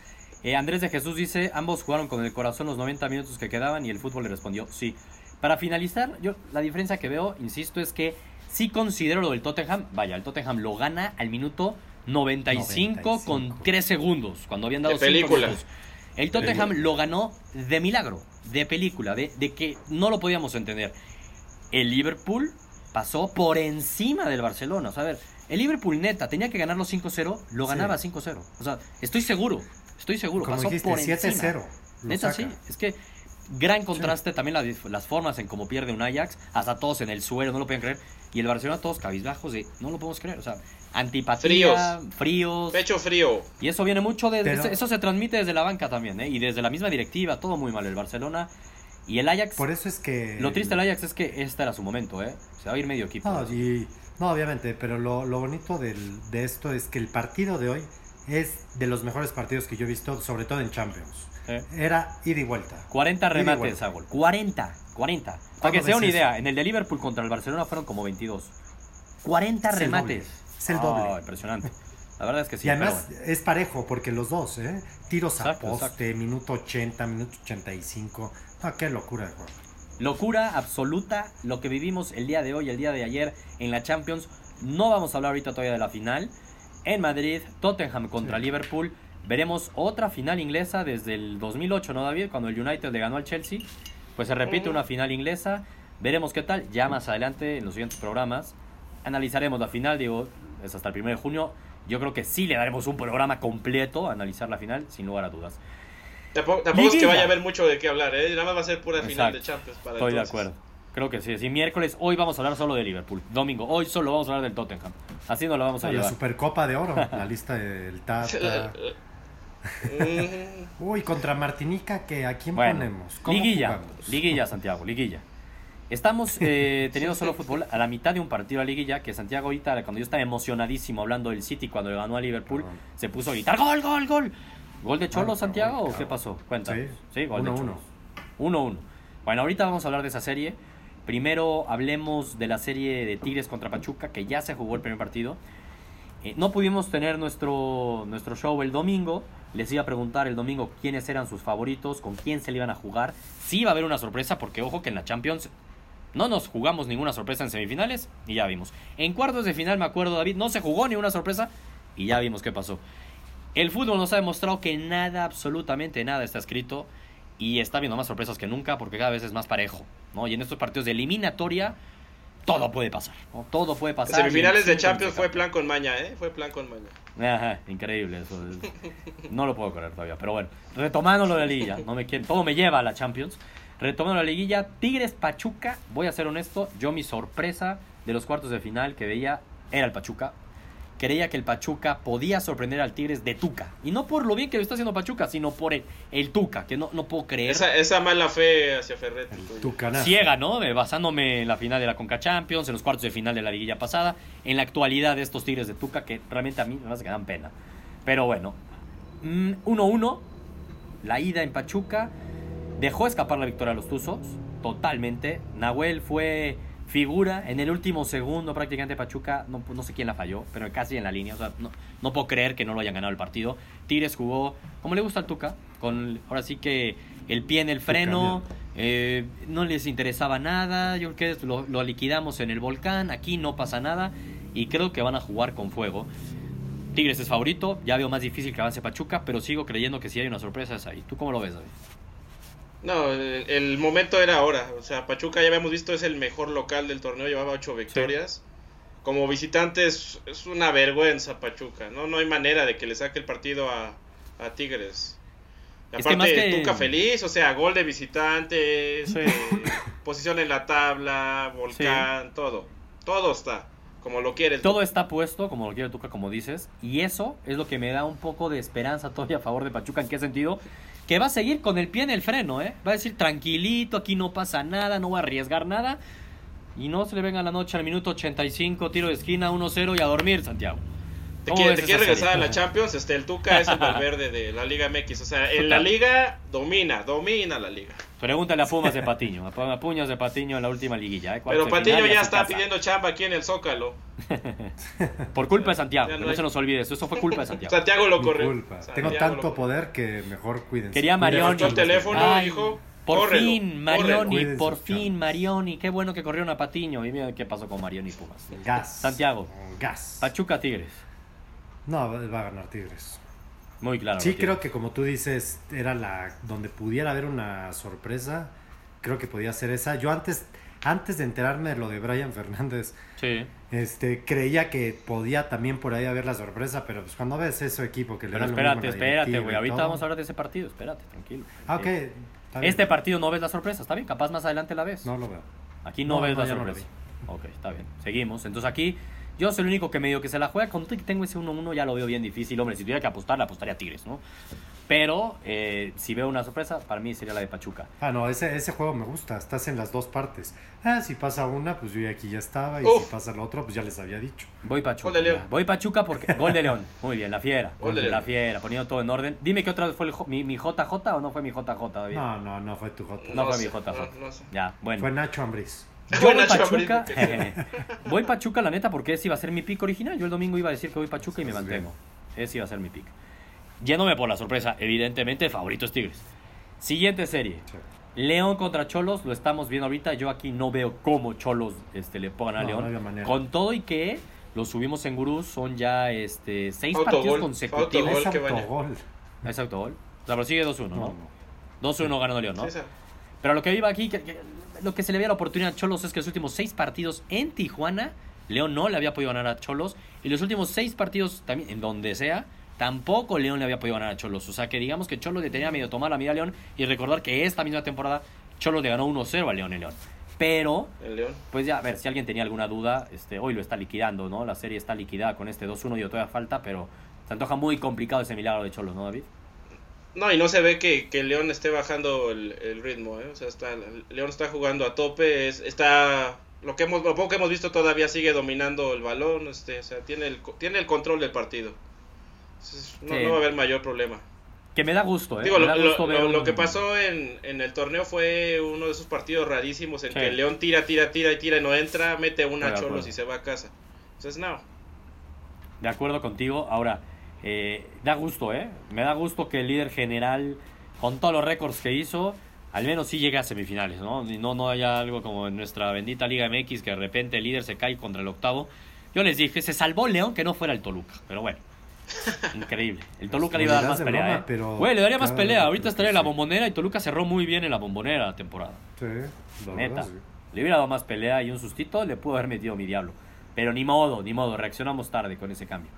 Speaker 1: Eh, Andrés de Jesús dice, ambos jugaron con el corazón los 90 minutos que quedaban y el fútbol le respondió, sí. Para finalizar, yo la diferencia que veo, insisto, es que sí considero lo del Tottenham, vaya, el Tottenham lo gana al minuto 95, con
Speaker 3: 95.
Speaker 1: 3 segundos, cuando habían dado
Speaker 2: De
Speaker 1: 5
Speaker 2: película.
Speaker 1: minutos. El Tottenham lo ganó de milagro, de película, de, de que no lo podíamos entender. El Liverpool pasó por encima del Barcelona. O sea, a ver, el Liverpool neta tenía que ganarlo 5-0, lo
Speaker 3: Sí.
Speaker 1: ganaba 5-0. O sea, estoy seguro, estoy seguro.
Speaker 3: Como
Speaker 1: pasó
Speaker 3: dijiste,
Speaker 1: por encima.
Speaker 3: 7-0. lo
Speaker 1: Neta,
Speaker 3: saca.
Speaker 1: sí. Es que gran contraste también las formas en cómo pierde un Ajax. Hasta todos en el suelo, no lo pueden creer. Y el Barcelona todos cabizbajos de no lo podemos creer. O sea, antipatía, fríos.
Speaker 2: Pecho frío.
Speaker 1: Y eso viene mucho de.
Speaker 3: Pero-
Speaker 1: eso, eso se transmite desde la banca también, ¿eh? Y desde la misma directiva, todo muy mal. El Barcelona y el Ajax.
Speaker 3: Por eso es que.
Speaker 1: Lo triste del Ajax es que este era su momento, ¿eh? Se va a ir medio equipo.
Speaker 3: No, y- no, obviamente, pero lo, lo bonito del- de esto es que el partido de hoy es de los mejores partidos que yo he visto, sobre todo en Champions.
Speaker 1: ¿eh?
Speaker 3: Era ida y vuelta.
Speaker 1: 40
Speaker 3: Ida y
Speaker 1: remates a gol. 40, 40. Para
Speaker 3: ¿Cuándo
Speaker 1: que se den una idea, en el de Liverpool contra el Barcelona fueron como 22. 40
Speaker 3: Es el
Speaker 1: remates.
Speaker 3: Es el
Speaker 1: Ah,
Speaker 3: doble.
Speaker 1: impresionante. La verdad es que sí.
Speaker 3: y además
Speaker 1: bueno.
Speaker 3: es parejo, porque los dos, ¿eh? Tiros a
Speaker 1: Exacto,
Speaker 3: poste, minuto 80, minuto 85. No, qué locura de juego.
Speaker 1: Locura absoluta lo que vivimos el día de hoy, el día de ayer en la Champions. No vamos a hablar ahorita todavía de la final. En Madrid, Tottenham contra
Speaker 3: Sí.
Speaker 1: Liverpool. Veremos otra final inglesa desde el 2008, ¿no, David? Cuando el United le ganó al Chelsea. Pues se repite
Speaker 2: Ujú.
Speaker 1: una final inglesa. Veremos qué tal. Ya más adelante, en los siguientes programas, analizaremos la final. Digo, es hasta el 1 de junio. Yo creo que sí le daremos un programa completo a analizar la final, sin lugar a dudas.
Speaker 2: Tampoco, tampoco es que vaya a haber mucho de qué hablar, ¿eh? Nada más va a ser pura final de Champions para
Speaker 1: Estoy de acuerdo. Creo que sí. Si miércoles, hoy vamos a hablar solo de Liverpool. Domingo, hoy solo vamos a hablar del Tottenham. Así nos lo vamos a
Speaker 3: la
Speaker 1: llevar.
Speaker 3: Supercopa de Oro, la lista del Tata.
Speaker 2: Mm,
Speaker 3: Uy, contra Martinica, que ¿a quién
Speaker 1: Bueno,
Speaker 3: ponemos? ¿Cómo
Speaker 1: liguilla.
Speaker 3: jugamos?
Speaker 1: Liguilla, Santiago, liguilla. Estamos eh, teniendo solo fútbol a la mitad de un partido a liguilla que Santiago ahorita, cuando yo estaba emocionadísimo hablando del City cuando le ganó a Liverpool,
Speaker 3: Perdón.
Speaker 1: se puso a gritar ¡Gol, gol, gol! ¿Gol de Cholo, Santiago, o qué pasó? Cuéntanos.
Speaker 3: Sí,
Speaker 1: gol de
Speaker 3: 1-1.
Speaker 1: Cholo. 1-1. Bueno, ahorita vamos a hablar de esa serie. Primero hablemos de la serie de Tigres contra Pachuca, que ya se jugó el primer partido. Eh, no pudimos tener nuestro, nuestro show el domingo. Les iba a preguntar el domingo quiénes eran sus favoritos, con quién se le iban a jugar. Sí va a haber una sorpresa, porque ojo que en la Champions no nos jugamos ninguna sorpresa en semifinales y ya vimos. En cuartos de final, me acuerdo, David, no se jugó ni una sorpresa y ya vimos qué pasó. El fútbol nos ha demostrado que nada, absolutamente nada está escrito y está viendo más sorpresas que nunca porque cada vez es más parejo. ¿no? Y en estos partidos de eliminatoria, todo puede pasar. ¿no? Todo puede pasar.
Speaker 2: semifinales de Champions fue plan con maña, ¿eh? Fue plan con maña.
Speaker 1: Ajá, increíble eso. es- No lo puedo creer todavía. Pero bueno, retomando lo de la liguilla, no me quieren, todo me lleva a la Champions. Retomando la liguilla, Tigres Pachuca, voy a ser honesto, yo mi sorpresa de los cuartos de final que veía era el Pachuca. Creía que el Pachuca podía sorprender al Tigres de Tuca. Y no por lo bien que lo está haciendo Pachuca, sino por el, el Tuca, que no, no puedo creer.
Speaker 2: Esa, esa mala fe hacia Ferretti.
Speaker 1: Ciega, ¿no? Eh, Basándome en la final de la Conca Champions, en los cuartos de final de la liguilla pasada, en la actualidad de estos Tigres de Tuca, que realmente a mí me hace que dan pena. Pero bueno, mm, 1-1, la ida en Pachuca, dejó escapar la victoria a los Tuzos, totalmente. Nahuel fue figura en el último segundo prácticamente Pachuca, no, no sé quién la falló, pero casi en la línea, o sea, no, no puedo creer que no lo hayan ganado el partido. Tigres jugó como le gusta al Tuca, con ahora sí que el pie en el freno, eh, no les interesaba nada, yo creo que lo, lo liquidamos en el volcán, aquí no pasa nada y creo que van a jugar con fuego. Tigres es favorito, ya veo más difícil que avance Pachuca, pero sigo creyendo que si hay una sorpresa es ahí. ¿Tú cómo lo ves, David?
Speaker 2: No, el, el momento era ahora. O sea, Pachuca ya habíamos visto es el mejor local del torneo, llevaba ocho victorias. como visitante es, es una vergüenza Pachuca. No, no hay manera de que le saque el partido a, a Tigres. Y
Speaker 1: Es que
Speaker 2: aparte,
Speaker 1: que-
Speaker 2: Tuca feliz, o sea, gol de visitante, este, posición en la tabla, volcán, todo. Todo está, como lo quieres.
Speaker 1: Todo está puesto, como lo quiere Tuca, como dices, y eso es lo que me da un poco de esperanza todavía a favor de Pachuca. ¿En qué sentido? Que va a seguir con el pie en el freno, ¿eh? Va a decir tranquilito, aquí no pasa nada, no va a arriesgar nada. Y no se le venga la noche al minuto 85, tiro de esquina, 1-0 y a dormir, Santiago.
Speaker 2: Te
Speaker 1: ¿Cómo
Speaker 2: quiere, te regresar a la Champions, este, el Tuca es el Valverde de la Liga MX. O sea, en la Liga domina, domina la Liga.
Speaker 1: Pregúntale a Pumas de Patiño, a Puñas de Patiño en la última liguilla. ¿eh?
Speaker 2: Pero Patiño ya está
Speaker 1: casa.
Speaker 2: pidiendo chamba aquí en el Zócalo.
Speaker 1: Por culpa de Santiago, que
Speaker 2: no
Speaker 1: se nos olvide eso. Eso fue culpa de Santiago.
Speaker 2: Santiago lo corrió.
Speaker 3: culpa.
Speaker 2: Santiago
Speaker 3: Tengo tanto
Speaker 2: lo-
Speaker 3: poder que mejor cuídense.
Speaker 1: Quería. Marioni.
Speaker 2: cortó el teléfono,
Speaker 1: Ay,
Speaker 2: hijo.
Speaker 1: Por
Speaker 2: Córrelo,
Speaker 1: fin. Marioni, por fin, Marioni. Qué bueno que corrieron a Patiño. Y mira qué pasó con Marioni y Pumas.
Speaker 3: Gas.
Speaker 1: Santiago.
Speaker 3: Gas.
Speaker 1: Pachuca Tigres.
Speaker 3: No, va a ganar Tigres.
Speaker 1: Muy claro.
Speaker 3: Sí, creo que como tú dices, era la donde pudiera haber una sorpresa. Creo que podía ser esa. Yo antes, antes de enterarme de lo de Brian Fernández,
Speaker 1: Sí.
Speaker 3: este, creía que podía también por ahí haber la sorpresa, pero pues cuando ves ese equipo que le
Speaker 1: Pero
Speaker 3: da
Speaker 1: espérate, espérate, güey. Ahorita
Speaker 3: todo.
Speaker 1: vamos a hablar de ese partido. Espérate, tranquilo.
Speaker 3: Ah, ok.
Speaker 1: Eh. Este partido no ves la sorpresa, está bien. Capaz más adelante la ves.
Speaker 3: No lo veo.
Speaker 1: Aquí no,
Speaker 3: No,
Speaker 1: ves
Speaker 3: no,
Speaker 1: la
Speaker 3: ya no
Speaker 1: sorpresa. ok, está bien. Seguimos. Entonces aquí yo soy el único que medio que se la juega. Con que tengo ese 1-1 ya lo veo bien difícil. Hombre, si tuviera que apostar, le apostaría a Tigres, ¿no? Pero eh, si veo una sorpresa, para mí sería la de Pachuca.
Speaker 3: Ah, no, ese, ese juego me gusta. Estás en las dos partes. Ah, si pasa una, pues yo ya aquí ya estaba. Y
Speaker 2: Uf.
Speaker 3: si pasa la otra, pues ya les había dicho.
Speaker 1: Voy Pachuca.
Speaker 2: Gol de León.
Speaker 1: Voy Pachuca porque. Gol de León. Muy bien, la fiera.
Speaker 2: Gol de
Speaker 1: La
Speaker 2: León.
Speaker 1: fiera, poniendo todo en orden. Dime que otra vez fue el, mi, mi JJ o no fue mi JJ todavía.
Speaker 3: No, no, no fue tu J.
Speaker 1: No fue
Speaker 2: sé,
Speaker 1: mi JJ.
Speaker 2: no- no sé.
Speaker 1: Ya, bueno.
Speaker 3: Fue Nacho Ambriz.
Speaker 1: Yo voy
Speaker 2: Nacho
Speaker 1: Pachuca. Voy Pachuca, la neta, porque ese iba a ser mi pick original. Yo el domingo iba a decir que voy Pachuca y me mantengo. Ese iba a ser mi pick. Yéndome por la sorpresa, evidentemente, el favorito es Tigres. Siguiente serie.
Speaker 3: Sí.
Speaker 1: León contra Cholos, lo estamos viendo ahorita. Yo aquí no veo cómo Cholos este, le pongan a
Speaker 3: No,
Speaker 1: León.
Speaker 3: no.
Speaker 1: Con todo y que lo subimos en Gurús, son ya este, seis
Speaker 2: Autogol,
Speaker 1: partidos consecutivos.
Speaker 2: autogol.
Speaker 3: Es autogol.
Speaker 1: Es autogol. O sea, pero sigue 2-1, ¿no?
Speaker 3: No, no.
Speaker 1: 2-1 ganando León, ¿no?
Speaker 2: Sí,
Speaker 1: Pero lo que iba aquí, que- que- lo que se le veía la oportunidad a Cholos es que los últimos seis partidos en Tijuana, León no le había podido ganar a Cholos. Y los últimos seis partidos también, en donde sea, tampoco León le había podido ganar a Cholos. O sea que digamos que Cholos le tenía medio tomar la medida a León. Y recordar que esta misma temporada Cholos le ganó 1-0 a León en León. Pero,
Speaker 2: El León.
Speaker 1: pues ya, a ver, si alguien tenía alguna duda, este, hoy lo está liquidando, ¿no? La serie está liquidada con este 2-1 y todavía falta, pero se antoja muy complicado ese milagro de Cholos, ¿no, David?
Speaker 2: No, y no se ve que, que León esté bajando el, el ritmo, ¿eh? O sea, está, León está jugando a tope, es- está... Lo, que hemos, lo poco que hemos visto todavía sigue dominando el balón, este, o sea, tiene el, tiene el control del partido. Entonces, no,
Speaker 1: Sí.
Speaker 2: no va a haber mayor problema.
Speaker 1: Que me da gusto, ¿eh?
Speaker 2: Digo, lo, lo- lo- que pasó en, en el torneo fue uno de esos partidos rarísimos en
Speaker 1: Sí.
Speaker 2: que el León tira, tira, tira y tira y no entra, mete una cholos y se va a casa. Entonces, no.
Speaker 1: De acuerdo contigo. Ahora, eh, da gusto, ¿eh? Me da gusto que el líder general, con todos los récords que hizo, al menos sí llegue a semifinales, ¿no? Y no, no haya algo como en nuestra bendita Liga MX, que de repente el líder se cae contra el octavo. Yo les dije, se salvó León que no fuera el Toluca, pero bueno. Increíble. El Toluca le iba a dar más pelea,
Speaker 3: broma,
Speaker 1: ¿eh?
Speaker 3: pero
Speaker 1: Güey, le daría más pelea. Ahorita estaría en la bombonera y Toluca cerró muy bien en la bombonera la temporada.
Speaker 3: Sí, la
Speaker 1: Neta.
Speaker 3: verdad, sí.
Speaker 1: Le hubiera dado más pelea y un sustito, le pudo haber metido mi diablo. Pero ni modo, ni modo, reaccionamos tarde con ese cambio.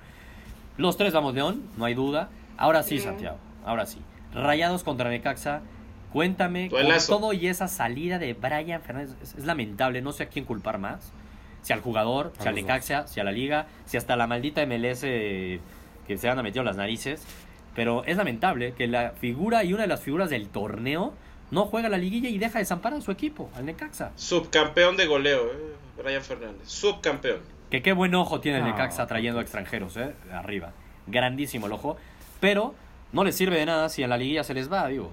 Speaker 1: Los tres vamos León, no hay duda. Ahora sí. Santiago, ahora sí. Rayados contra Necaxa. Cuéntame, con todo y esa salida de Brian Fernández, es, es lamentable, no sé a quién culpar más. Si al jugador,
Speaker 3: A
Speaker 1: si al Necaxa, si a la liga, si hasta la maldita MLS eh, que se han metido las narices. Pero es lamentable que la figura y una de las figuras del torneo no juega la liguilla y deja desamparar a su equipo, al Necaxa.
Speaker 2: Subcampeón de goleo, ¿eh? Brian Fernández. Subcampeón.
Speaker 1: Que qué buen ojo tiene el
Speaker 3: No,
Speaker 1: Necaxa trayendo extranjeros, ¿eh? Arriba. Grandísimo el ojo. Pero no les sirve de nada si en la liguilla se les va, digo.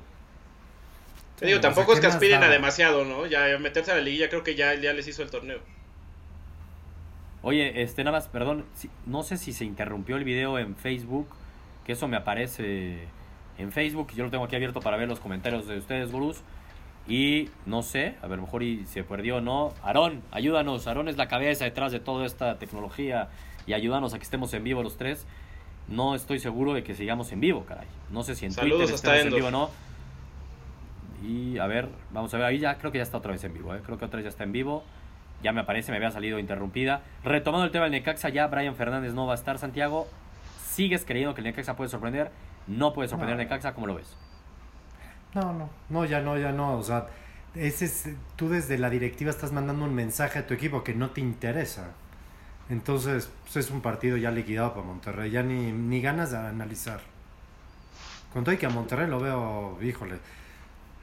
Speaker 2: Te digo, tampoco es
Speaker 3: ¿qué
Speaker 2: que aspiren a demasiado, ¿no? Ya meterse a la liguilla creo que ya, ya les hizo el torneo.
Speaker 1: Oye, este, nada más, perdón, si- no sé si se interrumpió el video en Facebook, que eso me aparece en Facebook, yo lo tengo aquí abierto para ver los comentarios de ustedes, gurús. Y no sé, a ver, mejor y se perdió o no. Aarón, ayúdanos. Aarón es la cabeza detrás de toda esta tecnología y ayúdanos a que estemos en vivo los tres. No estoy seguro de que sigamos en vivo, caray. No sé si en
Speaker 2: Saludos
Speaker 1: Twitter
Speaker 2: hasta
Speaker 1: estemos en vivo o no. Y a ver, vamos a ver, ahí ya creo que ya está otra vez en vivo, ¿eh? creo que otra vez ya está en vivo. Ya me aparece, me había salido interrumpida. Retomando el tema del Necaxa, ya Brian Fernández no va a estar, Santiago. ¿Sigues creyendo que el Necaxa puede sorprender? No puede sorprender
Speaker 3: No.
Speaker 1: el Necaxa, ¿cómo lo ves?
Speaker 3: No, no, no, ya no, ya no. O sea, ese es, tú desde la directiva estás mandando un mensaje a tu equipo que no te interesa. Entonces, pues, es un partido ya liquidado para Monterrey, ya ni, ni ganas de analizar. Con todo y que a Monterrey lo veo, híjole.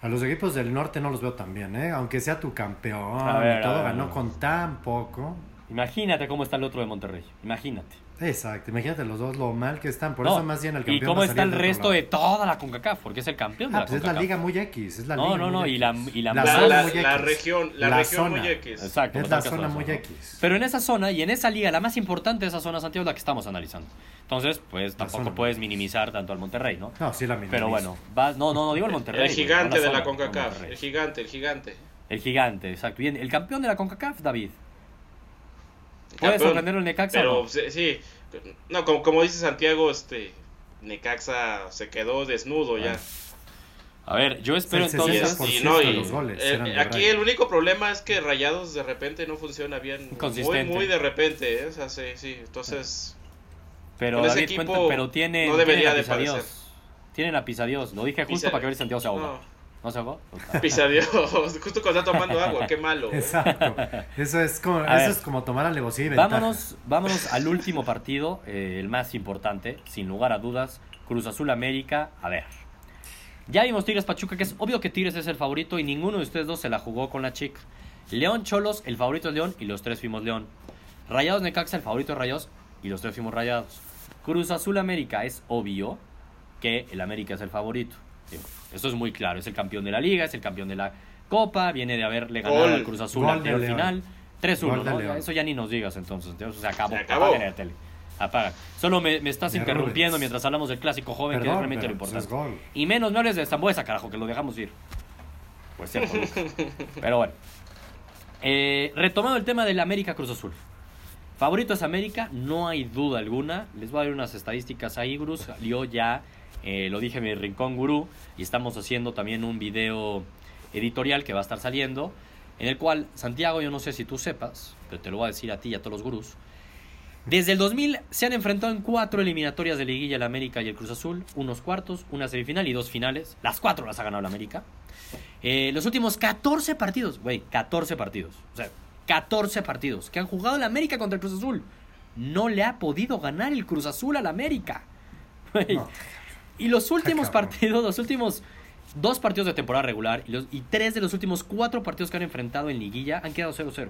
Speaker 3: A los equipos del norte no los veo tan bien, ¿eh? Aunque sea tu campeón
Speaker 1: ver,
Speaker 3: y todo,
Speaker 1: ver,
Speaker 3: ganó
Speaker 1: no.
Speaker 3: con tan poco.
Speaker 1: Imagínate cómo está el otro de Monterrey. Imagínate.
Speaker 3: Exacto, imagínate los dos lo mal que están. Por
Speaker 1: No,
Speaker 3: eso más bien el
Speaker 1: ¿Y
Speaker 3: campeón
Speaker 1: cómo
Speaker 3: va a
Speaker 1: está el resto de toda la CONCACAF? Porque es el campeón de
Speaker 3: Ah,
Speaker 1: la
Speaker 3: pues es la liga muy X, es la
Speaker 1: No,
Speaker 3: liga
Speaker 1: no, no, y la- y la
Speaker 2: La,
Speaker 1: más-
Speaker 2: la-
Speaker 3: muy
Speaker 2: la
Speaker 3: X.
Speaker 2: región, la,
Speaker 3: La
Speaker 2: región
Speaker 3: zona.
Speaker 2: muy X.
Speaker 1: Exacto.
Speaker 3: Es
Speaker 1: me
Speaker 3: la zona muy. X.
Speaker 1: Pero en esa zona y en esa liga, la más importante de esa zona, Santiago, es la que estamos analizando. Entonces, pues tampoco
Speaker 3: zona.
Speaker 1: puedes minimizar tanto al Monterrey, ¿no?
Speaker 3: No, sí la minimizo.
Speaker 1: Pero bueno, vas, no, no, no digo el Monterrey.
Speaker 2: El gigante de la
Speaker 1: zona,
Speaker 2: CONCACAF. El gigante, el gigante.
Speaker 1: El gigante, exacto. Bien, el campeón de la CONCACAF, David. ¿Puede sorprender el Necaxa
Speaker 2: Pero
Speaker 1: o no?
Speaker 2: sí, sí. no, como, como dice Santiago, este Necaxa se quedó desnudo ya.
Speaker 1: A ver, yo espero entonces...
Speaker 3: 60%
Speaker 2: Y no, y-
Speaker 3: los goles
Speaker 2: Eh, aquí el único problema es que Rayados de repente no funciona bien. Muy, muy de repente, ¿eh? O sea, sí, sí. Entonces,
Speaker 1: Pero
Speaker 2: con ese
Speaker 1: David,
Speaker 2: equipo
Speaker 1: cuenta, pero tiene,
Speaker 2: no debería
Speaker 1: tienen a
Speaker 2: de
Speaker 1: Pisadios.
Speaker 2: padecer.
Speaker 1: Tienen a Pisadios. Lo dije justo
Speaker 2: Pisa-
Speaker 1: para que si Santiago se ahoga.
Speaker 2: no,
Speaker 1: ¿No, se ahogó?
Speaker 2: pisa Dios. Justo cuando está tomando agua, qué malo. ¿eh?
Speaker 3: Exacto. Eso es como,
Speaker 1: A
Speaker 3: eso
Speaker 1: ver.
Speaker 3: es como tomar alevosía y ventaja.
Speaker 1: Vámonos, vámonos al último partido, eh, el más importante, sin lugar a dudas. Cruz Azul América. A ver. Ya vimos Tigres Pachuca, que es obvio que Tigres es el favorito y ninguno de ustedes dos se la jugó con la chica. León Cholos, el favorito es León y los tres fuimos León. Rayados Necaxa, el favorito es Rayados y los tres fuimos Rayados. Cruz Azul América es obvio que el América es el favorito. Digo, Esto es muy claro, es el campeón de la liga, es el campeón de la Copa, viene de haberle ganado
Speaker 2: Gol.
Speaker 1: al Cruz Azul al final. 3-1,
Speaker 3: Gol de
Speaker 1: ¿no? Eso ya ni nos digas entonces, entonces se acabó.
Speaker 2: Se acabó.
Speaker 1: Apaguen la tele. Apaga. Solo me, me estás interrumpiendo mientras hablamos del clásico joven, que es realmente lo
Speaker 3: pues,
Speaker 1: importante. Y menos me hables de Zambuesa, carajo, que lo dejamos ir. Pues cierto. Pero bueno. Eh, retomando el tema del América Cruz Azul. Favorito es América, no hay duda alguna. Les voy a dar unas estadísticas ahí, Gruz. Yo ya eh, lo dije en mi rincón gurú y estamos haciendo también un video editorial que va a estar saliendo. En el cual, Santiago, yo no sé si tú sepas, pero te lo voy a decir a ti y a todos los gurús. Desde el 2000 se han enfrentado en cuatro eliminatorias de liguilla el América y el Cruz Azul, unos cuartos, una semifinal y dos finales. Las cuatro las ha ganado el América. Eh, los últimos 14 partidos, güey, 14 partidos. O sea, 14 partidos que han jugado el América contra el Cruz Azul. No le ha podido ganar el Cruz Azul al América. Güey.
Speaker 3: No.
Speaker 1: Y los últimos
Speaker 3: cabrón.
Speaker 1: partidos, los últimos dos partidos de temporada regular y, los, y tres de los últimos cuatro partidos que han enfrentado en liguilla han quedado 0-0.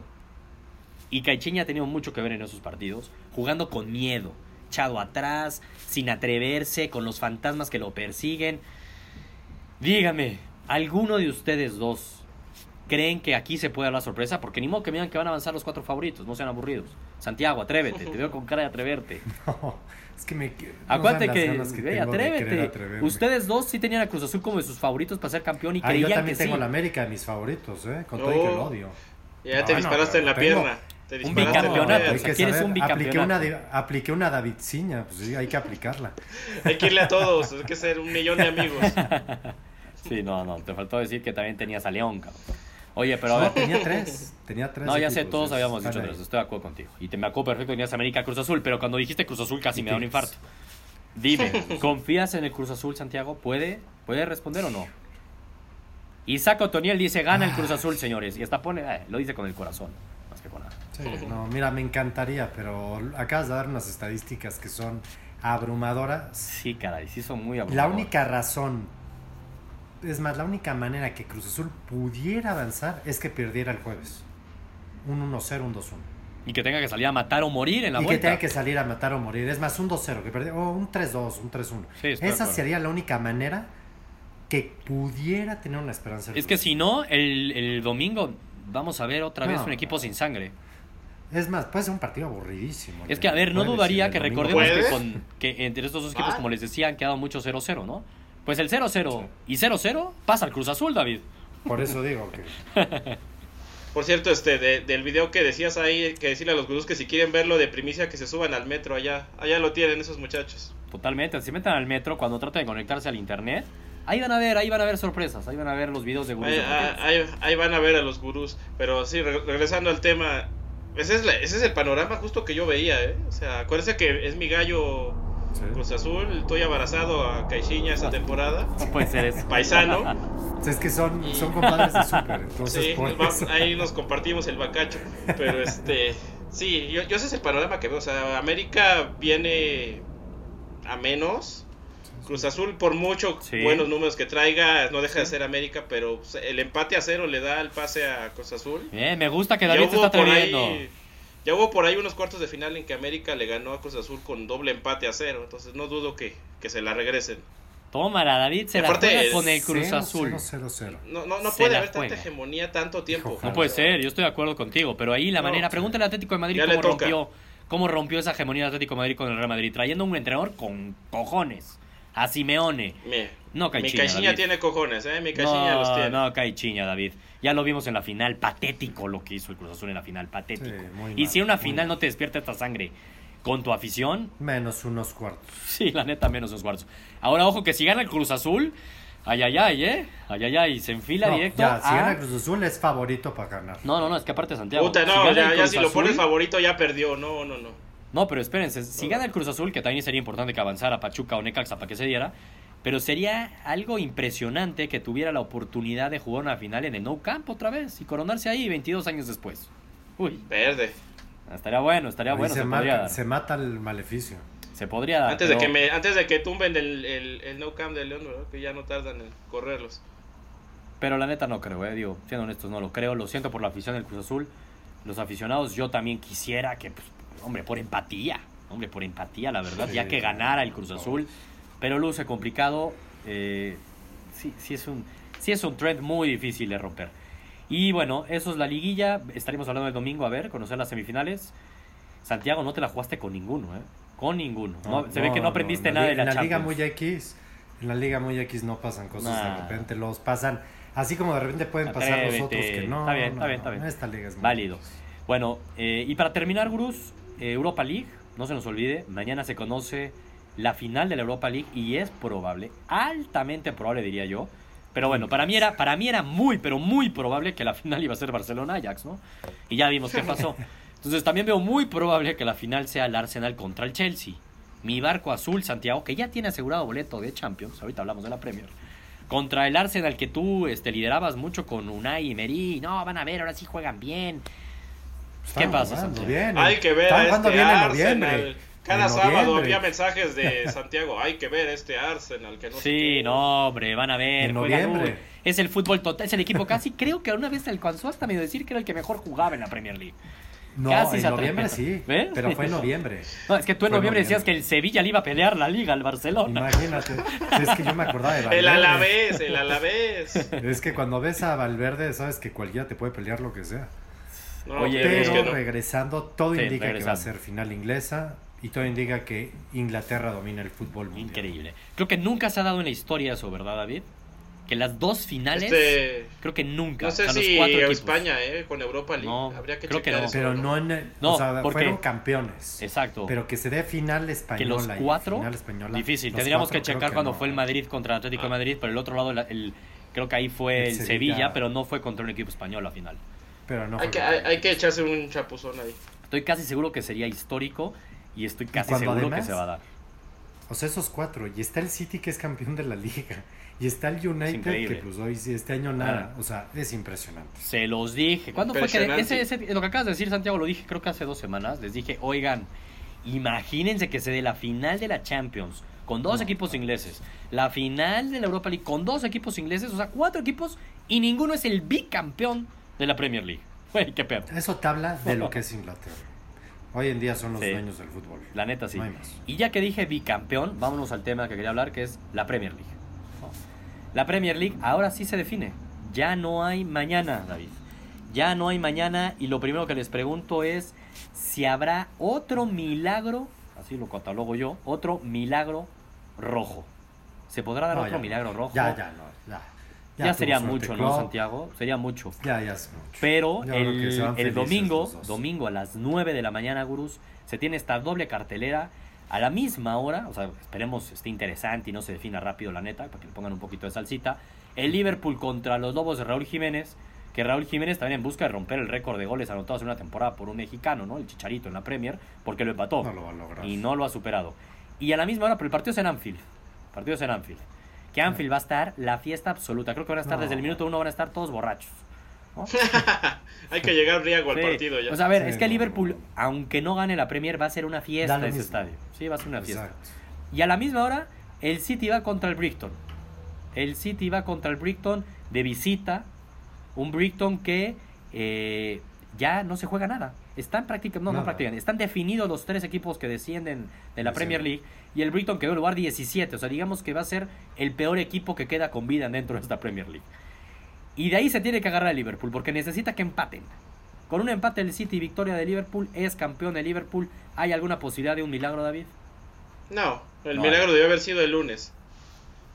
Speaker 1: Y Caicheña ha tenido mucho que ver en esos partidos, jugando con miedo, echado atrás, sin atreverse, con los fantasmas que lo persiguen. Dígame, ¿alguno de ustedes dos creen que aquí se puede dar la sorpresa? Porque ni modo que me digan que van a avanzar los cuatro favoritos, no sean aburridos. Santiago, atrévete, te veo con cara de atreverte.
Speaker 3: No, es que me. no
Speaker 1: Acuérdate
Speaker 3: saben
Speaker 1: que,
Speaker 3: de querer
Speaker 1: atrévete. Ustedes dos sí tenían a Cruz Azul como de sus favoritos para ser campeón y
Speaker 3: Ah,
Speaker 1: creían
Speaker 3: yo también
Speaker 1: que
Speaker 3: tengo
Speaker 1: sí.
Speaker 3: la América de mis favoritos, ¿eh? Con todo y que
Speaker 2: No.
Speaker 3: lo odio.
Speaker 2: Ya te
Speaker 3: No,
Speaker 2: disparaste
Speaker 3: no,
Speaker 2: en la
Speaker 3: tengo-
Speaker 2: pierna. Te
Speaker 1: Un bicampeonato,
Speaker 2: pierna.
Speaker 1: o sea, quieres un
Speaker 3: apliqué
Speaker 1: bicampeonato.
Speaker 3: una, de- apliqué una Davidciña, pues sí, hay que aplicarla.
Speaker 2: Hay que irle a todos, hay que ser un millón de amigos.
Speaker 1: Sí, no, no, te faltó decir que también tenías a León, cabrón. Oye, pero a ver.
Speaker 3: tenía tres. Tenía tres.
Speaker 1: No, ya sé, todos
Speaker 3: es-
Speaker 1: habíamos dicho tres, estoy de acuerdo contigo. Y te me acuerdo perfecto que tenías América Cruz Azul, pero cuando dijiste Cruz Azul casi me da un infarto. Dime, ¿confías en el Cruz Azul, Santiago? ¿Puede, ¿Puede responder o no? Isaac Otoniel dice, gana el Cruz Azul, señores. Y hasta pone, eh, lo dice con el corazón, más que con nada.
Speaker 3: Sí, no, mira, me encantaría, pero acabas de dar unas estadísticas que son abrumadoras.
Speaker 1: Sí, caray, sí son muy
Speaker 3: La
Speaker 1: abrumadores.
Speaker 3: única razón, es más, la única manera que Cruz Azul pudiera avanzar es que perdiera el jueves. Un 1-0, un 2-1.
Speaker 1: Y que tenga que salir a matar o morir en la
Speaker 3: Y que
Speaker 1: vuelta.
Speaker 3: tenga que salir a matar o morir. Es más, un 2-0, que perdiera, o un 3-2, un 3-1.
Speaker 1: Sí,
Speaker 3: Esa sería la única manera que pudiera tener una esperanza.
Speaker 1: Es que si no, el, el domingo vamos a ver otra vez
Speaker 3: No.
Speaker 1: un equipo sin sangre.
Speaker 3: Es más, puede ser un partido aburridísimo.
Speaker 1: Es que, a ver, no
Speaker 3: y
Speaker 1: dudaría que recordemos que, con, que entre estos dos equipos,
Speaker 2: Ah.
Speaker 1: como les decía, han quedado mucho 0-0, ¿no? Pues el 0-0 y 0-0 pasa al Cruz Azul, David.
Speaker 3: Por eso digo que.
Speaker 2: Por cierto, este, de- del video que decías ahí, que decirle a los gurús que si quieren verlo de primicia, que se suban al metro allá. Allá lo tienen esos muchachos.
Speaker 1: Totalmente, se metan al metro cuando traten de conectarse al internet. Ahí van a ver, ahí van a ver sorpresas, ahí van a ver los videos de gurús.
Speaker 2: Ahí,
Speaker 1: deportivos.
Speaker 2: ahí- ahí van a ver a los gurús. Pero sí, re- regresando al tema, ese es, la- ese es el panorama justo que yo veía, ¿eh? O sea, acuérdense que es mi gallo
Speaker 3: Sí.
Speaker 2: Cruz Azul, estoy abrazado a Caixinha esta temporada.
Speaker 1: No puede ser eso.
Speaker 2: Paisano.
Speaker 3: Es que son,
Speaker 2: Y-
Speaker 3: son compadres de súper, entonces
Speaker 2: Sí,
Speaker 3: por
Speaker 2: nos va-
Speaker 3: eso.
Speaker 2: ahí nos compartimos el bacacho. Pero este, sí, yo, yo ese es el panorama que veo. O sea, América viene a menos. Cruz Azul, por mucho
Speaker 1: Sí.
Speaker 2: buenos números que traiga, no deja de ser América, pero pues, el empate a cero le da el pase a Cruz Azul.
Speaker 1: Bien, me gusta que David se está atreviendo.
Speaker 2: ahí, ya hubo por ahí unos cuartos de final en que América le ganó a Cruz Azul con doble empate a cero. Entonces no dudo que, que se la regresen.
Speaker 1: Tómala, David se
Speaker 2: Y
Speaker 1: la
Speaker 2: aparte
Speaker 1: juega
Speaker 2: es
Speaker 1: con el Cruz Azul.
Speaker 2: No, no, no puede haber tanta
Speaker 1: juega.
Speaker 2: hegemonía tanto tiempo.
Speaker 3: Ojalá.
Speaker 1: No puede ser, yo estoy de acuerdo contigo, pero ahí la
Speaker 2: No,
Speaker 1: manera, pregúntale al Atlético de Madrid cómo rompió, cómo rompió esa hegemonía del Atlético de Madrid con el Real Madrid, trayendo un entrenador con cojones, a Simeone.
Speaker 2: Mi,
Speaker 1: No,
Speaker 2: mi
Speaker 1: Caixinha,
Speaker 2: Caixinha
Speaker 1: David.
Speaker 2: tiene cojones, ¿eh? Mi Caixinha los
Speaker 1: No,
Speaker 2: tiene.
Speaker 1: no, Caixinha, David. Ya lo vimos en la final, patético lo que hizo el Cruz Azul en la final, patético.
Speaker 3: Sí, muy
Speaker 1: y
Speaker 3: mal,
Speaker 1: si en una final
Speaker 3: mal.
Speaker 1: no te despierta esta sangre con tu afición,
Speaker 3: Menos unos cuartos.
Speaker 1: sí, la neta, menos los cuartos. Ahora, ojo que si gana el Cruz Azul, ay, ay, ay, ¿eh? Ay, ay, ay, se enfila
Speaker 3: No,
Speaker 1: directo
Speaker 3: ya, si
Speaker 1: a-
Speaker 3: gana Cruz Azul es favorito para ganar.
Speaker 1: No, no, no, es que aparte Santiago.
Speaker 2: Puta,
Speaker 1: si
Speaker 2: no,
Speaker 1: el
Speaker 2: ya, ya si lo pones favorito ya perdió. No, no, no.
Speaker 1: No, pero espérense, si gana el Cruz Azul, que también sería importante que avanzara Pachuca o Necaxa para que se diera, pero sería algo impresionante que tuviera la oportunidad de jugar una final en el Nou Camp otra vez y coronarse ahí 22 años después. Uy,
Speaker 2: Verde.
Speaker 1: estaría bueno, estaría
Speaker 3: Ahí
Speaker 1: bueno, se,
Speaker 3: se,
Speaker 1: podría
Speaker 3: mata,
Speaker 1: dar.
Speaker 3: se mata el maleficio.
Speaker 1: Se podría dar.
Speaker 2: Antes de, que me, antes de que tumben el, el, el no cam de León, ¿verdad? que ya no tardan en correrlos.
Speaker 1: Pero la neta no creo, eh, digo, siendo honestos, no lo creo. Lo siento por la afición del Cruz Azul. Los aficionados, yo también quisiera que, pues, hombre, por empatía, hombre, por empatía, la verdad, ya que ganara el Cruz Azul. Pero luce complicado. eh, sí, sí, es un, sí es un trend muy difícil de romper. Y bueno, eso es la liguilla. Estaremos hablando el domingo, a ver, conocer las semifinales. Santiago, no te la jugaste con ninguno, ¿eh? Con ninguno. No, se ve que no aprendiste nada de la,
Speaker 3: En la Liga muy X, en la Liga muy X no pasan cosas
Speaker 1: Nah.
Speaker 3: de repente, los pasan, así como de repente pueden pasar los otros que no.
Speaker 1: Está bien,
Speaker 3: no,
Speaker 1: está bien,
Speaker 3: no,
Speaker 1: está bien.
Speaker 3: Esta liga es muy
Speaker 1: Válido. Bueno, eh, y para terminar, Gurús, eh, Europa League, no se nos olvide, mañana se conoce la final de la Europa League y es probable, altamente probable diría yo, pero bueno, para mí era, para mí era muy, pero muy probable que la final iba a ser Barcelona-Ajax, ¿no? Y ya vimos qué pasó. Entonces también veo muy probable que la final sea el Arsenal contra el Chelsea. Mi barco azul, Santiago, que ya tiene asegurado boleto de Champions, ahorita hablamos de la Premier, contra el Arsenal que tú este, liderabas mucho con Unai y Meri, no, van a ver, ahora sí juegan bien. ¿Qué
Speaker 3: Están
Speaker 1: pasa,
Speaker 3: jugando
Speaker 1: Santiago?
Speaker 3: bien,
Speaker 2: Hay que ver
Speaker 3: están jugando
Speaker 2: este
Speaker 3: bien en
Speaker 2: Arsenal.
Speaker 3: noviembre.
Speaker 2: Cada sábado había mensajes de Santiago. Hay que ver este Arsenal. Que no sé
Speaker 1: Sí, no, hombre, van a ver.
Speaker 3: En noviembre.
Speaker 1: Es el fútbol total, es el equipo casi, creo que alguna vez alcanzó hasta medio decir que era el que mejor jugaba en la Premier League.
Speaker 3: No,
Speaker 1: Casi
Speaker 3: en noviembre sí,
Speaker 1: ¿Ves?
Speaker 3: pero fue en noviembre.
Speaker 1: No, es que tú en noviembre decías que el Sevilla le iba a pelear la liga al Barcelona.
Speaker 3: Imagínate, es que yo me acordaba de
Speaker 2: El
Speaker 3: Valverde.
Speaker 2: Alavés, el Alavés.
Speaker 3: Es que cuando ves a Valverde sabes que cualquiera te puede pelear lo que sea.
Speaker 2: No,
Speaker 1: Oye,
Speaker 3: Pero
Speaker 2: que no.
Speaker 3: regresando, todo
Speaker 1: Sí,
Speaker 3: indica que va a ser final inglesa y todo indica que Inglaterra domina el fútbol mundial.
Speaker 1: Increíble. Creo que nunca se ha dado en la historia eso, ¿verdad, David? Que las dos finales,
Speaker 2: Este,
Speaker 1: creo que nunca.
Speaker 2: no sé
Speaker 1: o sea, los
Speaker 2: si
Speaker 1: cuatro equipos.
Speaker 2: España, eh, con Europa League.
Speaker 1: No,
Speaker 2: Habría que
Speaker 1: creo que
Speaker 2: checar
Speaker 1: no.
Speaker 2: eso,
Speaker 3: Pero no en el-
Speaker 1: No,
Speaker 3: o sea,
Speaker 1: porque-
Speaker 3: fueron campeones.
Speaker 1: Exacto.
Speaker 3: Pero que se dé final
Speaker 1: que
Speaker 3: española
Speaker 1: los
Speaker 3: y
Speaker 1: cuatro,
Speaker 3: final española.
Speaker 1: difícil.
Speaker 3: los
Speaker 1: Tendríamos
Speaker 3: cuatro
Speaker 1: que checar cuando
Speaker 3: no.
Speaker 1: fue el Madrid contra el Atlético de
Speaker 2: Ah.
Speaker 1: Madrid, pero el otro lado, el, el- creo que ahí fue
Speaker 3: El
Speaker 1: el,
Speaker 3: Sevilla.
Speaker 1: Sevilla, pero no fue contra un equipo español a final.
Speaker 3: Pero no
Speaker 2: Hay
Speaker 3: fue
Speaker 2: que, hay, hay que echarse un chapuzón ahí.
Speaker 1: Estoy casi seguro que sería histórico y estoy casi seguro
Speaker 3: además-
Speaker 1: que se va a dar.
Speaker 3: O sea, esos cuatro. Y está el City que es campeón de la liga. Y está el United que pues hoy sí, este año nada. O sea, es impresionante.
Speaker 1: Se los dije. ¿Cuándo fue que ese, ese- lo que acabas de decir, Santiago, lo dije creo que hace dos semanas? Les dije, oigan, imagínense que se dé la final de la Champions con dos
Speaker 3: No,
Speaker 1: equipos
Speaker 3: no.
Speaker 1: ingleses, la final de la Europa League con dos equipos ingleses, o sea, cuatro equipos y ninguno es el bicampeón de la Premier League. Güey, qué pedo.
Speaker 3: Eso te habla de lo que es Inglaterra. Hoy en día son los
Speaker 1: Sí.
Speaker 3: dueños del fútbol.
Speaker 1: La neta sí.
Speaker 3: No hay más.
Speaker 1: Y ya que dije bicampeón, vámonos al tema que quería hablar, que es la Premier League. ¿no? La Premier League ahora sí se define. Ya no hay mañana, David. Ya no hay mañana y lo primero que les pregunto es si habrá otro milagro, así lo catalogo yo, otro milagro rojo. ¿Se podrá dar
Speaker 3: No,
Speaker 1: otro
Speaker 3: ya
Speaker 1: milagro rojo?
Speaker 3: Ya, ya, no. Ya,
Speaker 1: Ya, sería mucho, ¿no. Santiago? Sería mucho.
Speaker 3: Ya, ya es mucho.
Speaker 1: Pero
Speaker 3: Yo
Speaker 1: el, el domingo, domingo a las 9 de la mañana, Gurús, se tiene esta doble cartelera. A la misma hora, o sea, esperemos esté interesante y no se defina rápido la neta, para que le pongan un poquito de salsita. El Liverpool contra los Lobos de Raúl Jiménez, que Raúl Jiménez también en busca de romper el récord de goles anotados en una temporada por un mexicano, ¿no? El Chicharito en la Premier, porque lo empató.
Speaker 3: No lo va a lograr.
Speaker 1: Y no lo ha superado. Y a la misma hora, pero el partido es en Anfield. El partido es en Anfield. Que Anfield va a estar la fiesta absoluta. Creo que van a estar
Speaker 3: No.
Speaker 1: desde el minuto uno, van a estar todos borrachos. ¿no?
Speaker 2: Hay que llegar riego al
Speaker 1: Sí.
Speaker 2: partido ya.
Speaker 1: O sea, a ver,
Speaker 3: Sí,
Speaker 1: es que
Speaker 3: no,
Speaker 1: Liverpool,
Speaker 3: no.
Speaker 1: aunque no gane la Premier, va a ser una fiesta
Speaker 3: lo
Speaker 1: ese
Speaker 3: mismo.
Speaker 1: estadio. Sí, va a ser una fiesta.
Speaker 3: Exacto.
Speaker 1: Y a la misma hora, el City va contra el Brighton. El City va contra el Brighton de visita. Un Brighton que eh, ya no se juega nada. Están prácticamente, no, no
Speaker 3: Nada.
Speaker 1: practican. Están definidos los tres equipos que descienden de la
Speaker 3: Sí.
Speaker 1: Premier League. Y el Brighton quedó en lugar 17. O sea, digamos que va a ser el peor equipo que queda con vida dentro de esta Premier League. Y de ahí se tiene que agarrar el Liverpool porque necesita que empaten. Con un empate del City y victoria de Liverpool, es campeón de Liverpool. ¿Hay alguna posibilidad de un milagro, David?
Speaker 2: No, el
Speaker 1: No.
Speaker 2: milagro debió haber sido el lunes.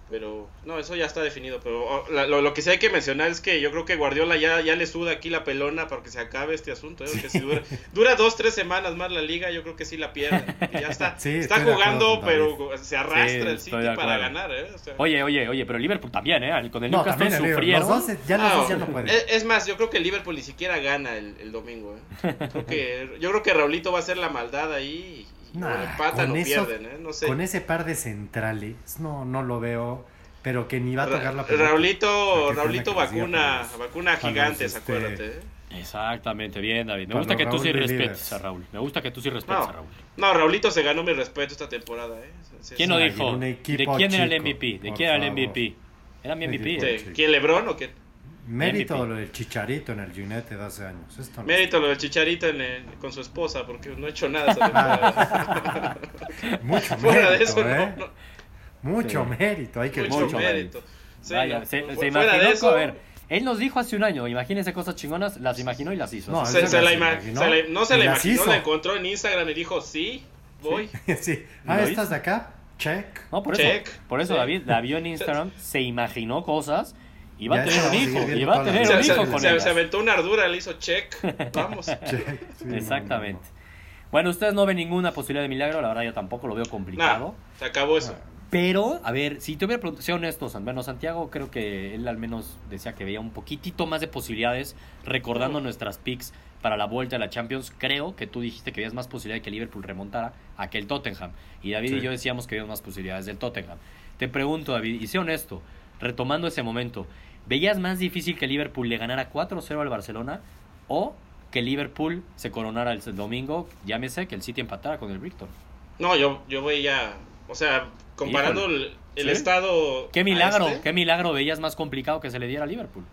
Speaker 2: Pero, no, eso ya está definido. Pero oh, la- lo, lo que sí hay que mencionar es que yo creo que Guardiola ya, ya le suda aquí la pelona para que se acabe este asunto. ¿eh? Porque si dura, dura dos, tres semanas más la liga, yo creo que sí la pierde. Y ya está,
Speaker 3: Sí,
Speaker 2: está jugando,
Speaker 3: acuerdo
Speaker 2: pero se arrastra
Speaker 1: Sí,
Speaker 2: el City
Speaker 1: de
Speaker 2: para ganar. ¿eh? O sea,
Speaker 1: Oye, oye, oye, pero Liverpool también, ¿eh? Con el
Speaker 3: No,
Speaker 1: Newcastle sufrieron.
Speaker 3: Los dos, ya los
Speaker 2: Ah,
Speaker 3: dos ya no pueden.
Speaker 2: es, es más, yo creo que el Liverpool ni siquiera gana el, el domingo. ¿eh? Creo que, yo creo que Raulito va a hacer la maldad ahí
Speaker 3: Nah,
Speaker 2: o empatan o
Speaker 3: con eso-
Speaker 2: pierden. ¿eh? No sé.
Speaker 3: Con ese par de centrales, no, no lo veo. Pero que ni va a tocar la pelota.
Speaker 2: Raulito, Raulito vacuna,
Speaker 3: los-
Speaker 2: vacuna gigantes,
Speaker 3: este,
Speaker 2: acuérdate. ¿eh?
Speaker 1: Exactamente, bien, David. Me gusta que tú sí respetes
Speaker 3: líderes.
Speaker 1: a Raúl. Me gusta que tú sí respetes
Speaker 2: No.
Speaker 1: a Raúl.
Speaker 2: No, Raulito se ganó mi respeto esta temporada. ¿eh? Sí,
Speaker 1: ¿Quién lo dijo? ¿De quién era el
Speaker 3: chico,
Speaker 1: MVP? ¿De quién era el
Speaker 3: favor.
Speaker 1: MVP? Era mi MVP. ¿eh?
Speaker 2: ¿De
Speaker 3: chico.
Speaker 2: ¿Quién, Lebrón o qué?
Speaker 3: Mérito
Speaker 1: MVP.
Speaker 3: lo del Chicharito en el United hace años. Esto no.
Speaker 2: Mérito lo del Chicharito en el- con su esposa, porque no ha hecho nada esa temporada.
Speaker 3: Mucho
Speaker 2: Fuera
Speaker 3: mérito,
Speaker 2: de eso,
Speaker 3: ¿eh?
Speaker 2: no, no,
Speaker 3: Mucho
Speaker 1: Sí.
Speaker 3: mérito, hay que
Speaker 2: mucho,
Speaker 1: mucho
Speaker 2: mérito. Sí,
Speaker 1: Vaya, se, se
Speaker 2: fuera
Speaker 1: imaginó,
Speaker 2: de eso,
Speaker 1: a ver, él nos dijo hace un año, imagínense cosas chingonas, las imaginó y las hizo.
Speaker 3: No,
Speaker 2: se, se la
Speaker 3: imaginó.
Speaker 2: se la- no se
Speaker 3: Y
Speaker 2: la
Speaker 3: las
Speaker 2: imaginó,
Speaker 3: hizo.
Speaker 2: la encontró en Instagram y dijo, sí, voy.
Speaker 3: sí. Ah,
Speaker 1: ¿Lo
Speaker 3: ¿estás
Speaker 1: hizo?
Speaker 3: de acá? Check.
Speaker 1: No, por
Speaker 2: Check.
Speaker 1: eso, por eso
Speaker 2: Sí.
Speaker 1: David la vio en Instagram, se imaginó cosas y va a tener un
Speaker 3: a
Speaker 1: hijo, y va a tener
Speaker 2: Se,
Speaker 1: un hijo con ella.
Speaker 2: se aventó una ardura, le hizo check. Vamos.
Speaker 3: Check. Sí,
Speaker 1: Exactamente.
Speaker 3: no,
Speaker 1: Bueno, ustedes no ven ninguna posibilidad de milagro, la verdad yo tampoco lo veo complicado.
Speaker 2: Nah, se acabó eso.
Speaker 1: Pero, a ver, si te hubiera preguntado, sea honesto, San bueno, Santiago creo que él al menos decía que veía un poquitito más de posibilidades, recordando nuestras picks para la vuelta de la Champions. Creo que tú dijiste que veías más posibilidad de que Liverpool remontara a que el Tottenham. Y David y
Speaker 3: Sí.
Speaker 1: yo decíamos que veíamos más posibilidades del Tottenham. Te pregunto, David, y sé honesto, retomando ese momento, ¿veías más difícil que Liverpool le ganara 4-0 al Barcelona o que Liverpool se coronara el domingo, llámese que el City empatara con el Brighton?
Speaker 2: No, yo, yo ya. O sea, comparando el, el
Speaker 1: Sí.
Speaker 2: estado.
Speaker 1: ¿Qué milagro,
Speaker 2: este,
Speaker 1: qué milagro veías más complicado que se le diera a Liverpool?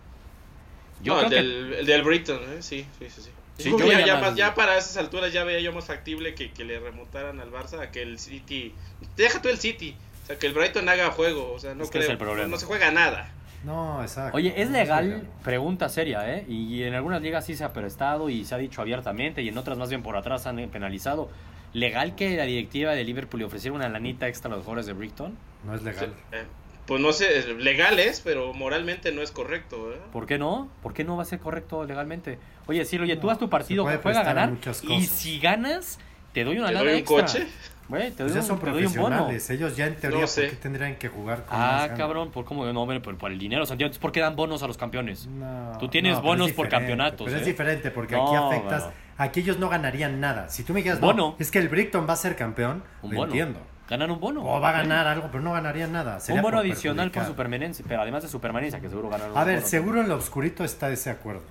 Speaker 1: Yo
Speaker 2: no, el
Speaker 1: que
Speaker 2: del, el del Brighton, ¿eh? sí, sí, sí. sí.
Speaker 1: Sí,
Speaker 2: Yo
Speaker 1: yo
Speaker 2: ya,
Speaker 1: veía
Speaker 2: ya
Speaker 1: más-
Speaker 2: más- ya para esas alturas ya veía yo más factible que, que le remontaran al Barça a que el City. Deja tú el City. O sea, que el Brighton haga juego. O sea, no
Speaker 1: Es que es
Speaker 2: creo.
Speaker 1: el problema.
Speaker 2: No, no se juega nada.
Speaker 3: No, exacto.
Speaker 1: Oye, ¿es legal? Pregunta seria, ¿eh? Y en algunas ligas sí se ha prestado y se ha dicho abiertamente y en otras más bien por atrás han penalizado. ¿Legal que la directiva de Liverpool le ofreciera una lanita extra a los jugadores de Brighton?
Speaker 3: No es legal.
Speaker 2: Eh, pues no sé, legal es, pero moralmente no es correcto. ¿eh?
Speaker 1: ¿Por qué no? ¿Por qué no va a ser correcto legalmente? Oye, sí, oye, tú
Speaker 3: No,
Speaker 1: haz tu partido, juega a ganar y si ganas, te doy una
Speaker 2: ¿Te
Speaker 1: lana
Speaker 2: doy un
Speaker 1: extra.
Speaker 2: coche?
Speaker 1: Güey, te doy,
Speaker 3: Pues ya son
Speaker 1: un
Speaker 3: profesionales. Ellos ya en teoría,
Speaker 2: No
Speaker 3: ¿por
Speaker 2: sé.
Speaker 3: qué tendrían que jugar con
Speaker 1: Ah, cabrón, ¿por cómo no? Bueno, por, por el dinero, Santiago. ¿por qué dan bonos a los campeones?
Speaker 3: No,
Speaker 1: Tú tienes
Speaker 3: no,
Speaker 1: bonos por campeonatos,
Speaker 3: Pero
Speaker 1: ¿eh?
Speaker 3: es diferente porque
Speaker 1: No,
Speaker 3: aquí afectas.
Speaker 1: bueno.
Speaker 3: Aquí ellos no ganarían nada. Si tú me dijeras,
Speaker 1: Bono.
Speaker 3: no, es que el Brighton va a ser campeón,
Speaker 1: Un
Speaker 3: lo
Speaker 1: bono.
Speaker 3: entiendo.
Speaker 1: Ganan un bono.
Speaker 3: O va a ganar algo, pero no ganarían nada. Sería
Speaker 1: un bono
Speaker 3: por
Speaker 1: adicional por supermanencia, pero además de supermanencia, que seguro ganaron
Speaker 3: A
Speaker 1: un
Speaker 3: ver,
Speaker 1: bono.
Speaker 3: seguro en lo oscurito está ese acuerdo,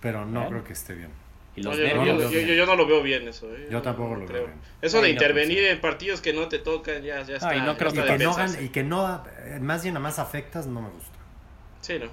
Speaker 3: pero no
Speaker 1: ¿Eh?
Speaker 3: creo que esté bien.
Speaker 1: Y
Speaker 2: No,
Speaker 1: los
Speaker 2: yo,
Speaker 1: nervios.
Speaker 2: yo-
Speaker 3: lo veo
Speaker 2: yo-
Speaker 3: bien.
Speaker 2: yo- yo no lo veo bien eso. ¿eh?
Speaker 3: Yo tampoco lo
Speaker 2: creo.
Speaker 3: veo bien.
Speaker 2: Eso
Speaker 1: Ay,
Speaker 2: de
Speaker 1: no,
Speaker 2: intervenir
Speaker 1: pues,
Speaker 2: en partidos que no te tocan ya, ya está.
Speaker 1: Ay, no
Speaker 2: ya está
Speaker 3: que, no y que no, eh, más bien a más afectas, no me gusta.
Speaker 2: Sí, ¿no?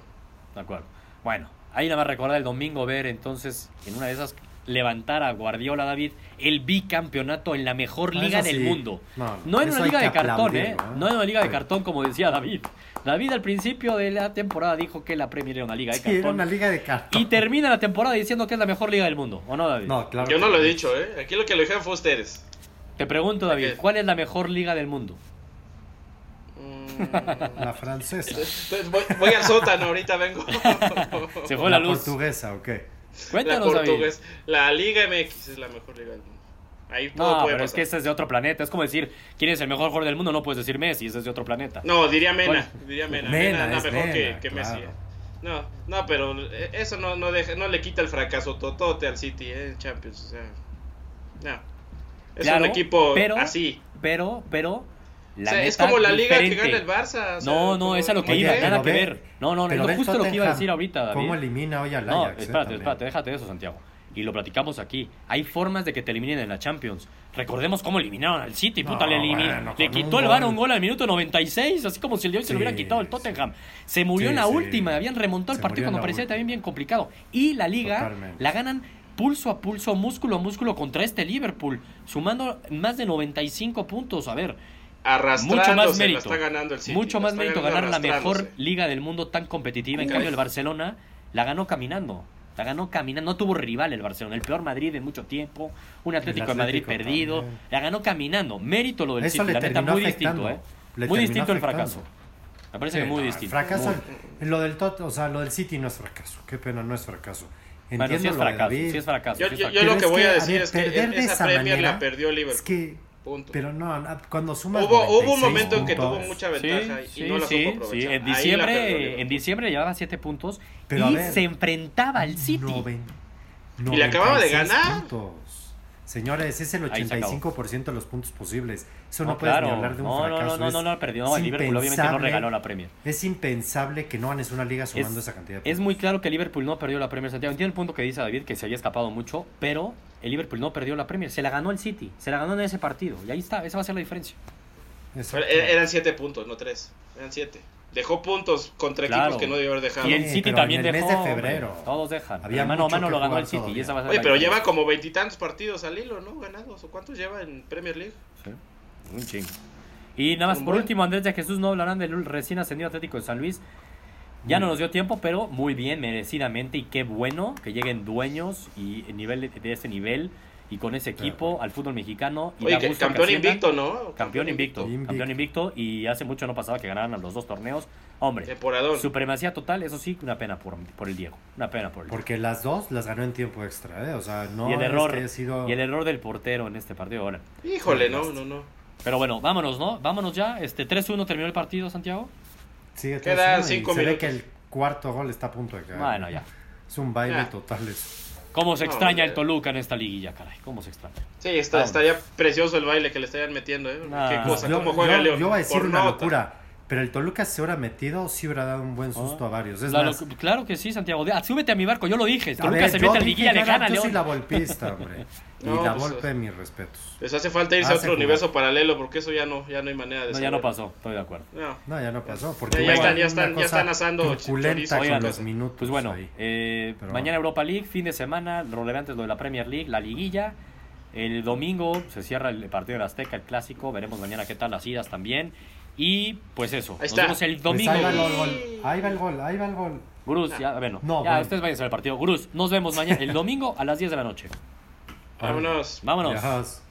Speaker 1: De acuerdo. Bueno, ahí nada más recordar el domingo ver entonces en una de esas levantar a Guardiola David el bicampeonato en la mejor
Speaker 3: Ah,
Speaker 1: liga del mundo.
Speaker 3: No,
Speaker 1: No en una liga de cartón, ¿eh?
Speaker 3: ¿eh?
Speaker 1: No en una liga de cartón como decía David. David al principio de la temporada dijo que la Premier era una liga de
Speaker 3: Sí, era
Speaker 1: cartón.
Speaker 3: una liga de cartón.
Speaker 1: Y termina la temporada diciendo que es la mejor liga del mundo, ¿o no, David?
Speaker 3: No, claro.
Speaker 2: Yo no lo he dicho, ¿eh? Aquí lo que lo dijeron fue ustedes.
Speaker 1: Te pregunto, David. ¿cuál es la mejor liga del mundo?
Speaker 2: Mm,
Speaker 3: La francesa.
Speaker 2: Voy, voy al sótano, ahorita vengo.
Speaker 1: Se fue la,
Speaker 3: la
Speaker 1: luz.
Speaker 3: portuguesa, ¿o qué?
Speaker 2: La
Speaker 1: Cuéntanos, David.
Speaker 2: portugués. La Liga MX es la mejor liga del mundo. Ahí todo
Speaker 1: No,
Speaker 2: puede
Speaker 1: pero es que ese es de otro planeta. Es como decir, ¿quién es el mejor jugador del mundo? No puedes decir Messi, ese es de otro planeta.
Speaker 2: No, diría Mena.
Speaker 1: ¿Cuál?
Speaker 2: Diría Mena.
Speaker 3: Mena,
Speaker 2: Mena,
Speaker 3: es
Speaker 2: mejor
Speaker 3: Mena,
Speaker 2: que, que Messi. eh. No, no, pero eso no, no, deja, no le quita el fracaso totote al City eh, en Champions. O sea, no. Es
Speaker 1: Claro,
Speaker 2: un equipo
Speaker 1: pero-
Speaker 2: así.
Speaker 1: Pero, pero.
Speaker 2: O es como la liga que gana el Barça. o sea,
Speaker 1: No, no,
Speaker 2: como-
Speaker 1: es a lo que
Speaker 2: ¿por
Speaker 1: iba, nada que ver. No, no,
Speaker 3: ve
Speaker 1: justo lo que iba a decir ahorita, David.
Speaker 3: ¿Cómo elimina hoy al
Speaker 1: No,
Speaker 3: Ajax? eh,
Speaker 1: espérate, espérate, déjate de eso, Santiago. Y lo platicamos aquí. Hay formas de que te eliminen en la Champions. Recordemos cómo eliminaron al City. Puta,
Speaker 3: No,
Speaker 1: le,
Speaker 3: bueno,
Speaker 1: le quitó el VAR
Speaker 3: gol.
Speaker 1: un gol al minuto 96, así como si el de hoy se lo
Speaker 3: Sí,
Speaker 1: hubieran quitado el. Tottenham. Se murió
Speaker 3: Sí,
Speaker 1: en la
Speaker 3: sí.
Speaker 1: última, habían remontado el
Speaker 3: Se
Speaker 1: partido
Speaker 3: murió en
Speaker 1: cuando parecía también bien complicado. Y la liga
Speaker 3: Totalmente.
Speaker 1: la ganan pulso a pulso, músculo a músculo contra este Liverpool, sumando más de 95 puntos. A ver, mucho más mérito.
Speaker 2: está ganando el City.
Speaker 1: mucho más mérito ganar la mejor liga del mundo tan competitiva. En cambio, el Barcelona la ganó caminando. La ganó caminando. No tuvo rival el Barcelona. El peor Madrid en mucho tiempo. Un Atlético, de Madrid perdido.
Speaker 3: también.
Speaker 1: La ganó caminando. Mérito lo del
Speaker 3: Eso
Speaker 1: City.
Speaker 3: le
Speaker 1: La neta, muy
Speaker 3: afectando.
Speaker 1: distinto, ¿eh? Muy distinto el fracaso. Me parece
Speaker 3: Sí,
Speaker 1: que muy
Speaker 3: no,
Speaker 1: distinto.
Speaker 3: Fracaso,
Speaker 1: Muy-
Speaker 3: lo del Tot, o sea, lo del City no es fracaso. Qué pena, no es fracaso.
Speaker 1: Bueno,
Speaker 3: Entiendo
Speaker 1: sí es
Speaker 3: lo de
Speaker 1: fracaso.
Speaker 3: David.
Speaker 1: Sí es fracaso.
Speaker 2: Yo,
Speaker 1: sí es
Speaker 2: yo-
Speaker 1: fracaso.
Speaker 2: yo lo que voy a decir es que esa
Speaker 3: esa
Speaker 2: Premier
Speaker 3: manera
Speaker 2: la perdió Liverpool.
Speaker 3: Es que,
Speaker 2: Punto.
Speaker 3: pero no, cuando sumas
Speaker 2: Hubo, hubo un
Speaker 3: 96
Speaker 2: momento en que tuvo mucha
Speaker 1: Sí,
Speaker 2: ventaja y
Speaker 1: sí,
Speaker 2: no la
Speaker 1: sí,
Speaker 2: supo aprovechar.
Speaker 1: sí. En
Speaker 2: Ahí la perdió
Speaker 1: diciembre, en diciembre llevaba 7 puntos
Speaker 3: Pero
Speaker 1: y
Speaker 3: ver,
Speaker 1: se enfrentaba al City.
Speaker 3: noven-
Speaker 2: Y le acababa de
Speaker 3: 96
Speaker 2: ganar.
Speaker 3: puntos. Señores, es el
Speaker 1: Ahí se acabó.
Speaker 3: 85% de los puntos posibles. Eso no,
Speaker 1: No,
Speaker 3: puedes
Speaker 1: claro.
Speaker 3: ni hablar de un
Speaker 1: no,
Speaker 3: fracaso.
Speaker 1: no, no, no, no, no, perdió. El Liverpool obviamente no regaló la Premier.
Speaker 3: Es impensable que no ganes una liga sumando
Speaker 1: Es,
Speaker 3: esa cantidad de
Speaker 1: es muy claro que el Liverpool no perdió la Premier Santiago. Entiendo el punto que dice David, que se había escapado mucho, pero el Liverpool no perdió la Premier. Se la ganó el City. Se la ganó en ese partido. Y ahí está. Esa va a ser la diferencia.
Speaker 2: Eran siete puntos, no tres. Eran siete. Dejó puntos contra
Speaker 1: Claro.
Speaker 2: equipos que no debió haber dejado.
Speaker 1: Y el
Speaker 3: Sí,
Speaker 1: City
Speaker 3: pero
Speaker 1: también
Speaker 3: en el
Speaker 1: dejó.
Speaker 3: mes de
Speaker 1: hombre.
Speaker 3: febrero.
Speaker 1: Todos dejan.
Speaker 3: Había
Speaker 1: mano a mano lo ganó el City. Y
Speaker 3: todavía.
Speaker 1: esa va a ser
Speaker 2: Oye, pero lleva como veintitantos partidos al hilo, ¿no? Ganados. ¿O cuántos lleva en Premier League?
Speaker 1: Sí, un chingo. Y nada más,
Speaker 2: Un
Speaker 1: por
Speaker 2: buen.
Speaker 1: último, Andrés de Jesús no hablarán del recién ascendido Atlético de San Luis. Ya no nos dio tiempo, pero muy bien, merecidamente. Y qué bueno que lleguen dueños y nivel de, de ese nivel y con ese equipo al fútbol mexicano. Y
Speaker 2: Oye, campeón invicto, ¿no?
Speaker 1: Campeón invicto,
Speaker 3: Invicto.
Speaker 1: campeón invicto. Y hace mucho no pasaba que ganaran a los dos torneos. Hombre,
Speaker 2: Temporadón.
Speaker 1: supremacía total, eso sí, una pena por, por el Diego. Una pena por el Diego.
Speaker 3: Porque las dos las ganó en tiempo extra, ¿eh? O sea, no
Speaker 1: y el
Speaker 3: es
Speaker 1: error,
Speaker 3: que haya sido...
Speaker 1: y el error del portero en este partido. Ahora.
Speaker 2: Híjole, no, no, no.
Speaker 1: Pero bueno, vámonos, ¿no? Vámonos ya. Este 3-1 terminó el partido, Santiago.
Speaker 3: Sigue
Speaker 2: Quedan
Speaker 3: 3-1 y
Speaker 2: cinco
Speaker 3: se ve
Speaker 2: minutos.
Speaker 3: que el cuarto gol está a punto de caer.
Speaker 1: Bueno, ya.
Speaker 3: Es un baile
Speaker 2: Ya.
Speaker 3: total eso.
Speaker 1: ¿Cómo se
Speaker 2: No,
Speaker 1: extraña el
Speaker 2: hombre.
Speaker 1: Toluca en esta liguilla, caray? ¿Cómo se extraña?
Speaker 2: Sí, está, estaría precioso el baile que le estarían metiendo, ¿eh?
Speaker 1: Nah.
Speaker 2: Qué cosa,
Speaker 3: yo,
Speaker 2: cómo juega
Speaker 3: yo-
Speaker 2: León.
Speaker 3: yo voy a decir
Speaker 2: Por
Speaker 3: una
Speaker 2: nota.
Speaker 3: locura, pero el Toluca se hubiera metido, sí hubiera dado un buen susto a varios. Es más,
Speaker 1: claro que sí, Santiago. De- ah, súbete a mi barco, yo lo dije.
Speaker 3: a
Speaker 1: Toluca
Speaker 3: ver,
Speaker 1: se mete a liguilla, le gana
Speaker 3: Yo soy la golpista, hombre. y
Speaker 2: No,
Speaker 3: la
Speaker 2: pues,
Speaker 3: golpe, mis respetos.
Speaker 2: Les hace falta irse a otro
Speaker 3: jugar.
Speaker 2: universo paralelo porque eso ya no, ya no hay manera de
Speaker 1: No, ya no pasó, estoy de acuerdo.
Speaker 2: No.
Speaker 3: No, ya no pasó. Porque
Speaker 2: Ya- están- ya están- ya están asando chorizo.
Speaker 3: con
Speaker 1: Oigan,
Speaker 3: los minutos.
Speaker 1: Pues bueno,
Speaker 3: ahí.
Speaker 1: eh,
Speaker 3: Pero
Speaker 1: mañana. Europa League, fin de semana, relevante es lo de la Premier League, la liguilla. El domingo se cierra el partido de la Azteca, el clásico. Veremos mañana qué tal las idas también. Y pues eso,
Speaker 2: Ahí
Speaker 1: nos
Speaker 2: está.
Speaker 1: vemos el
Speaker 3: Pues
Speaker 1: domingo.
Speaker 3: ahí va el gol. Ahí va el gol, ahí va el gol.
Speaker 1: Gruz, ya, bueno,
Speaker 3: No,
Speaker 1: ya
Speaker 3: bueno.
Speaker 1: ustedes vayan al partido. Gruz, nos vemos mañana, el domingo a las 10 de la noche.
Speaker 2: Vámonos.
Speaker 1: Vámonos.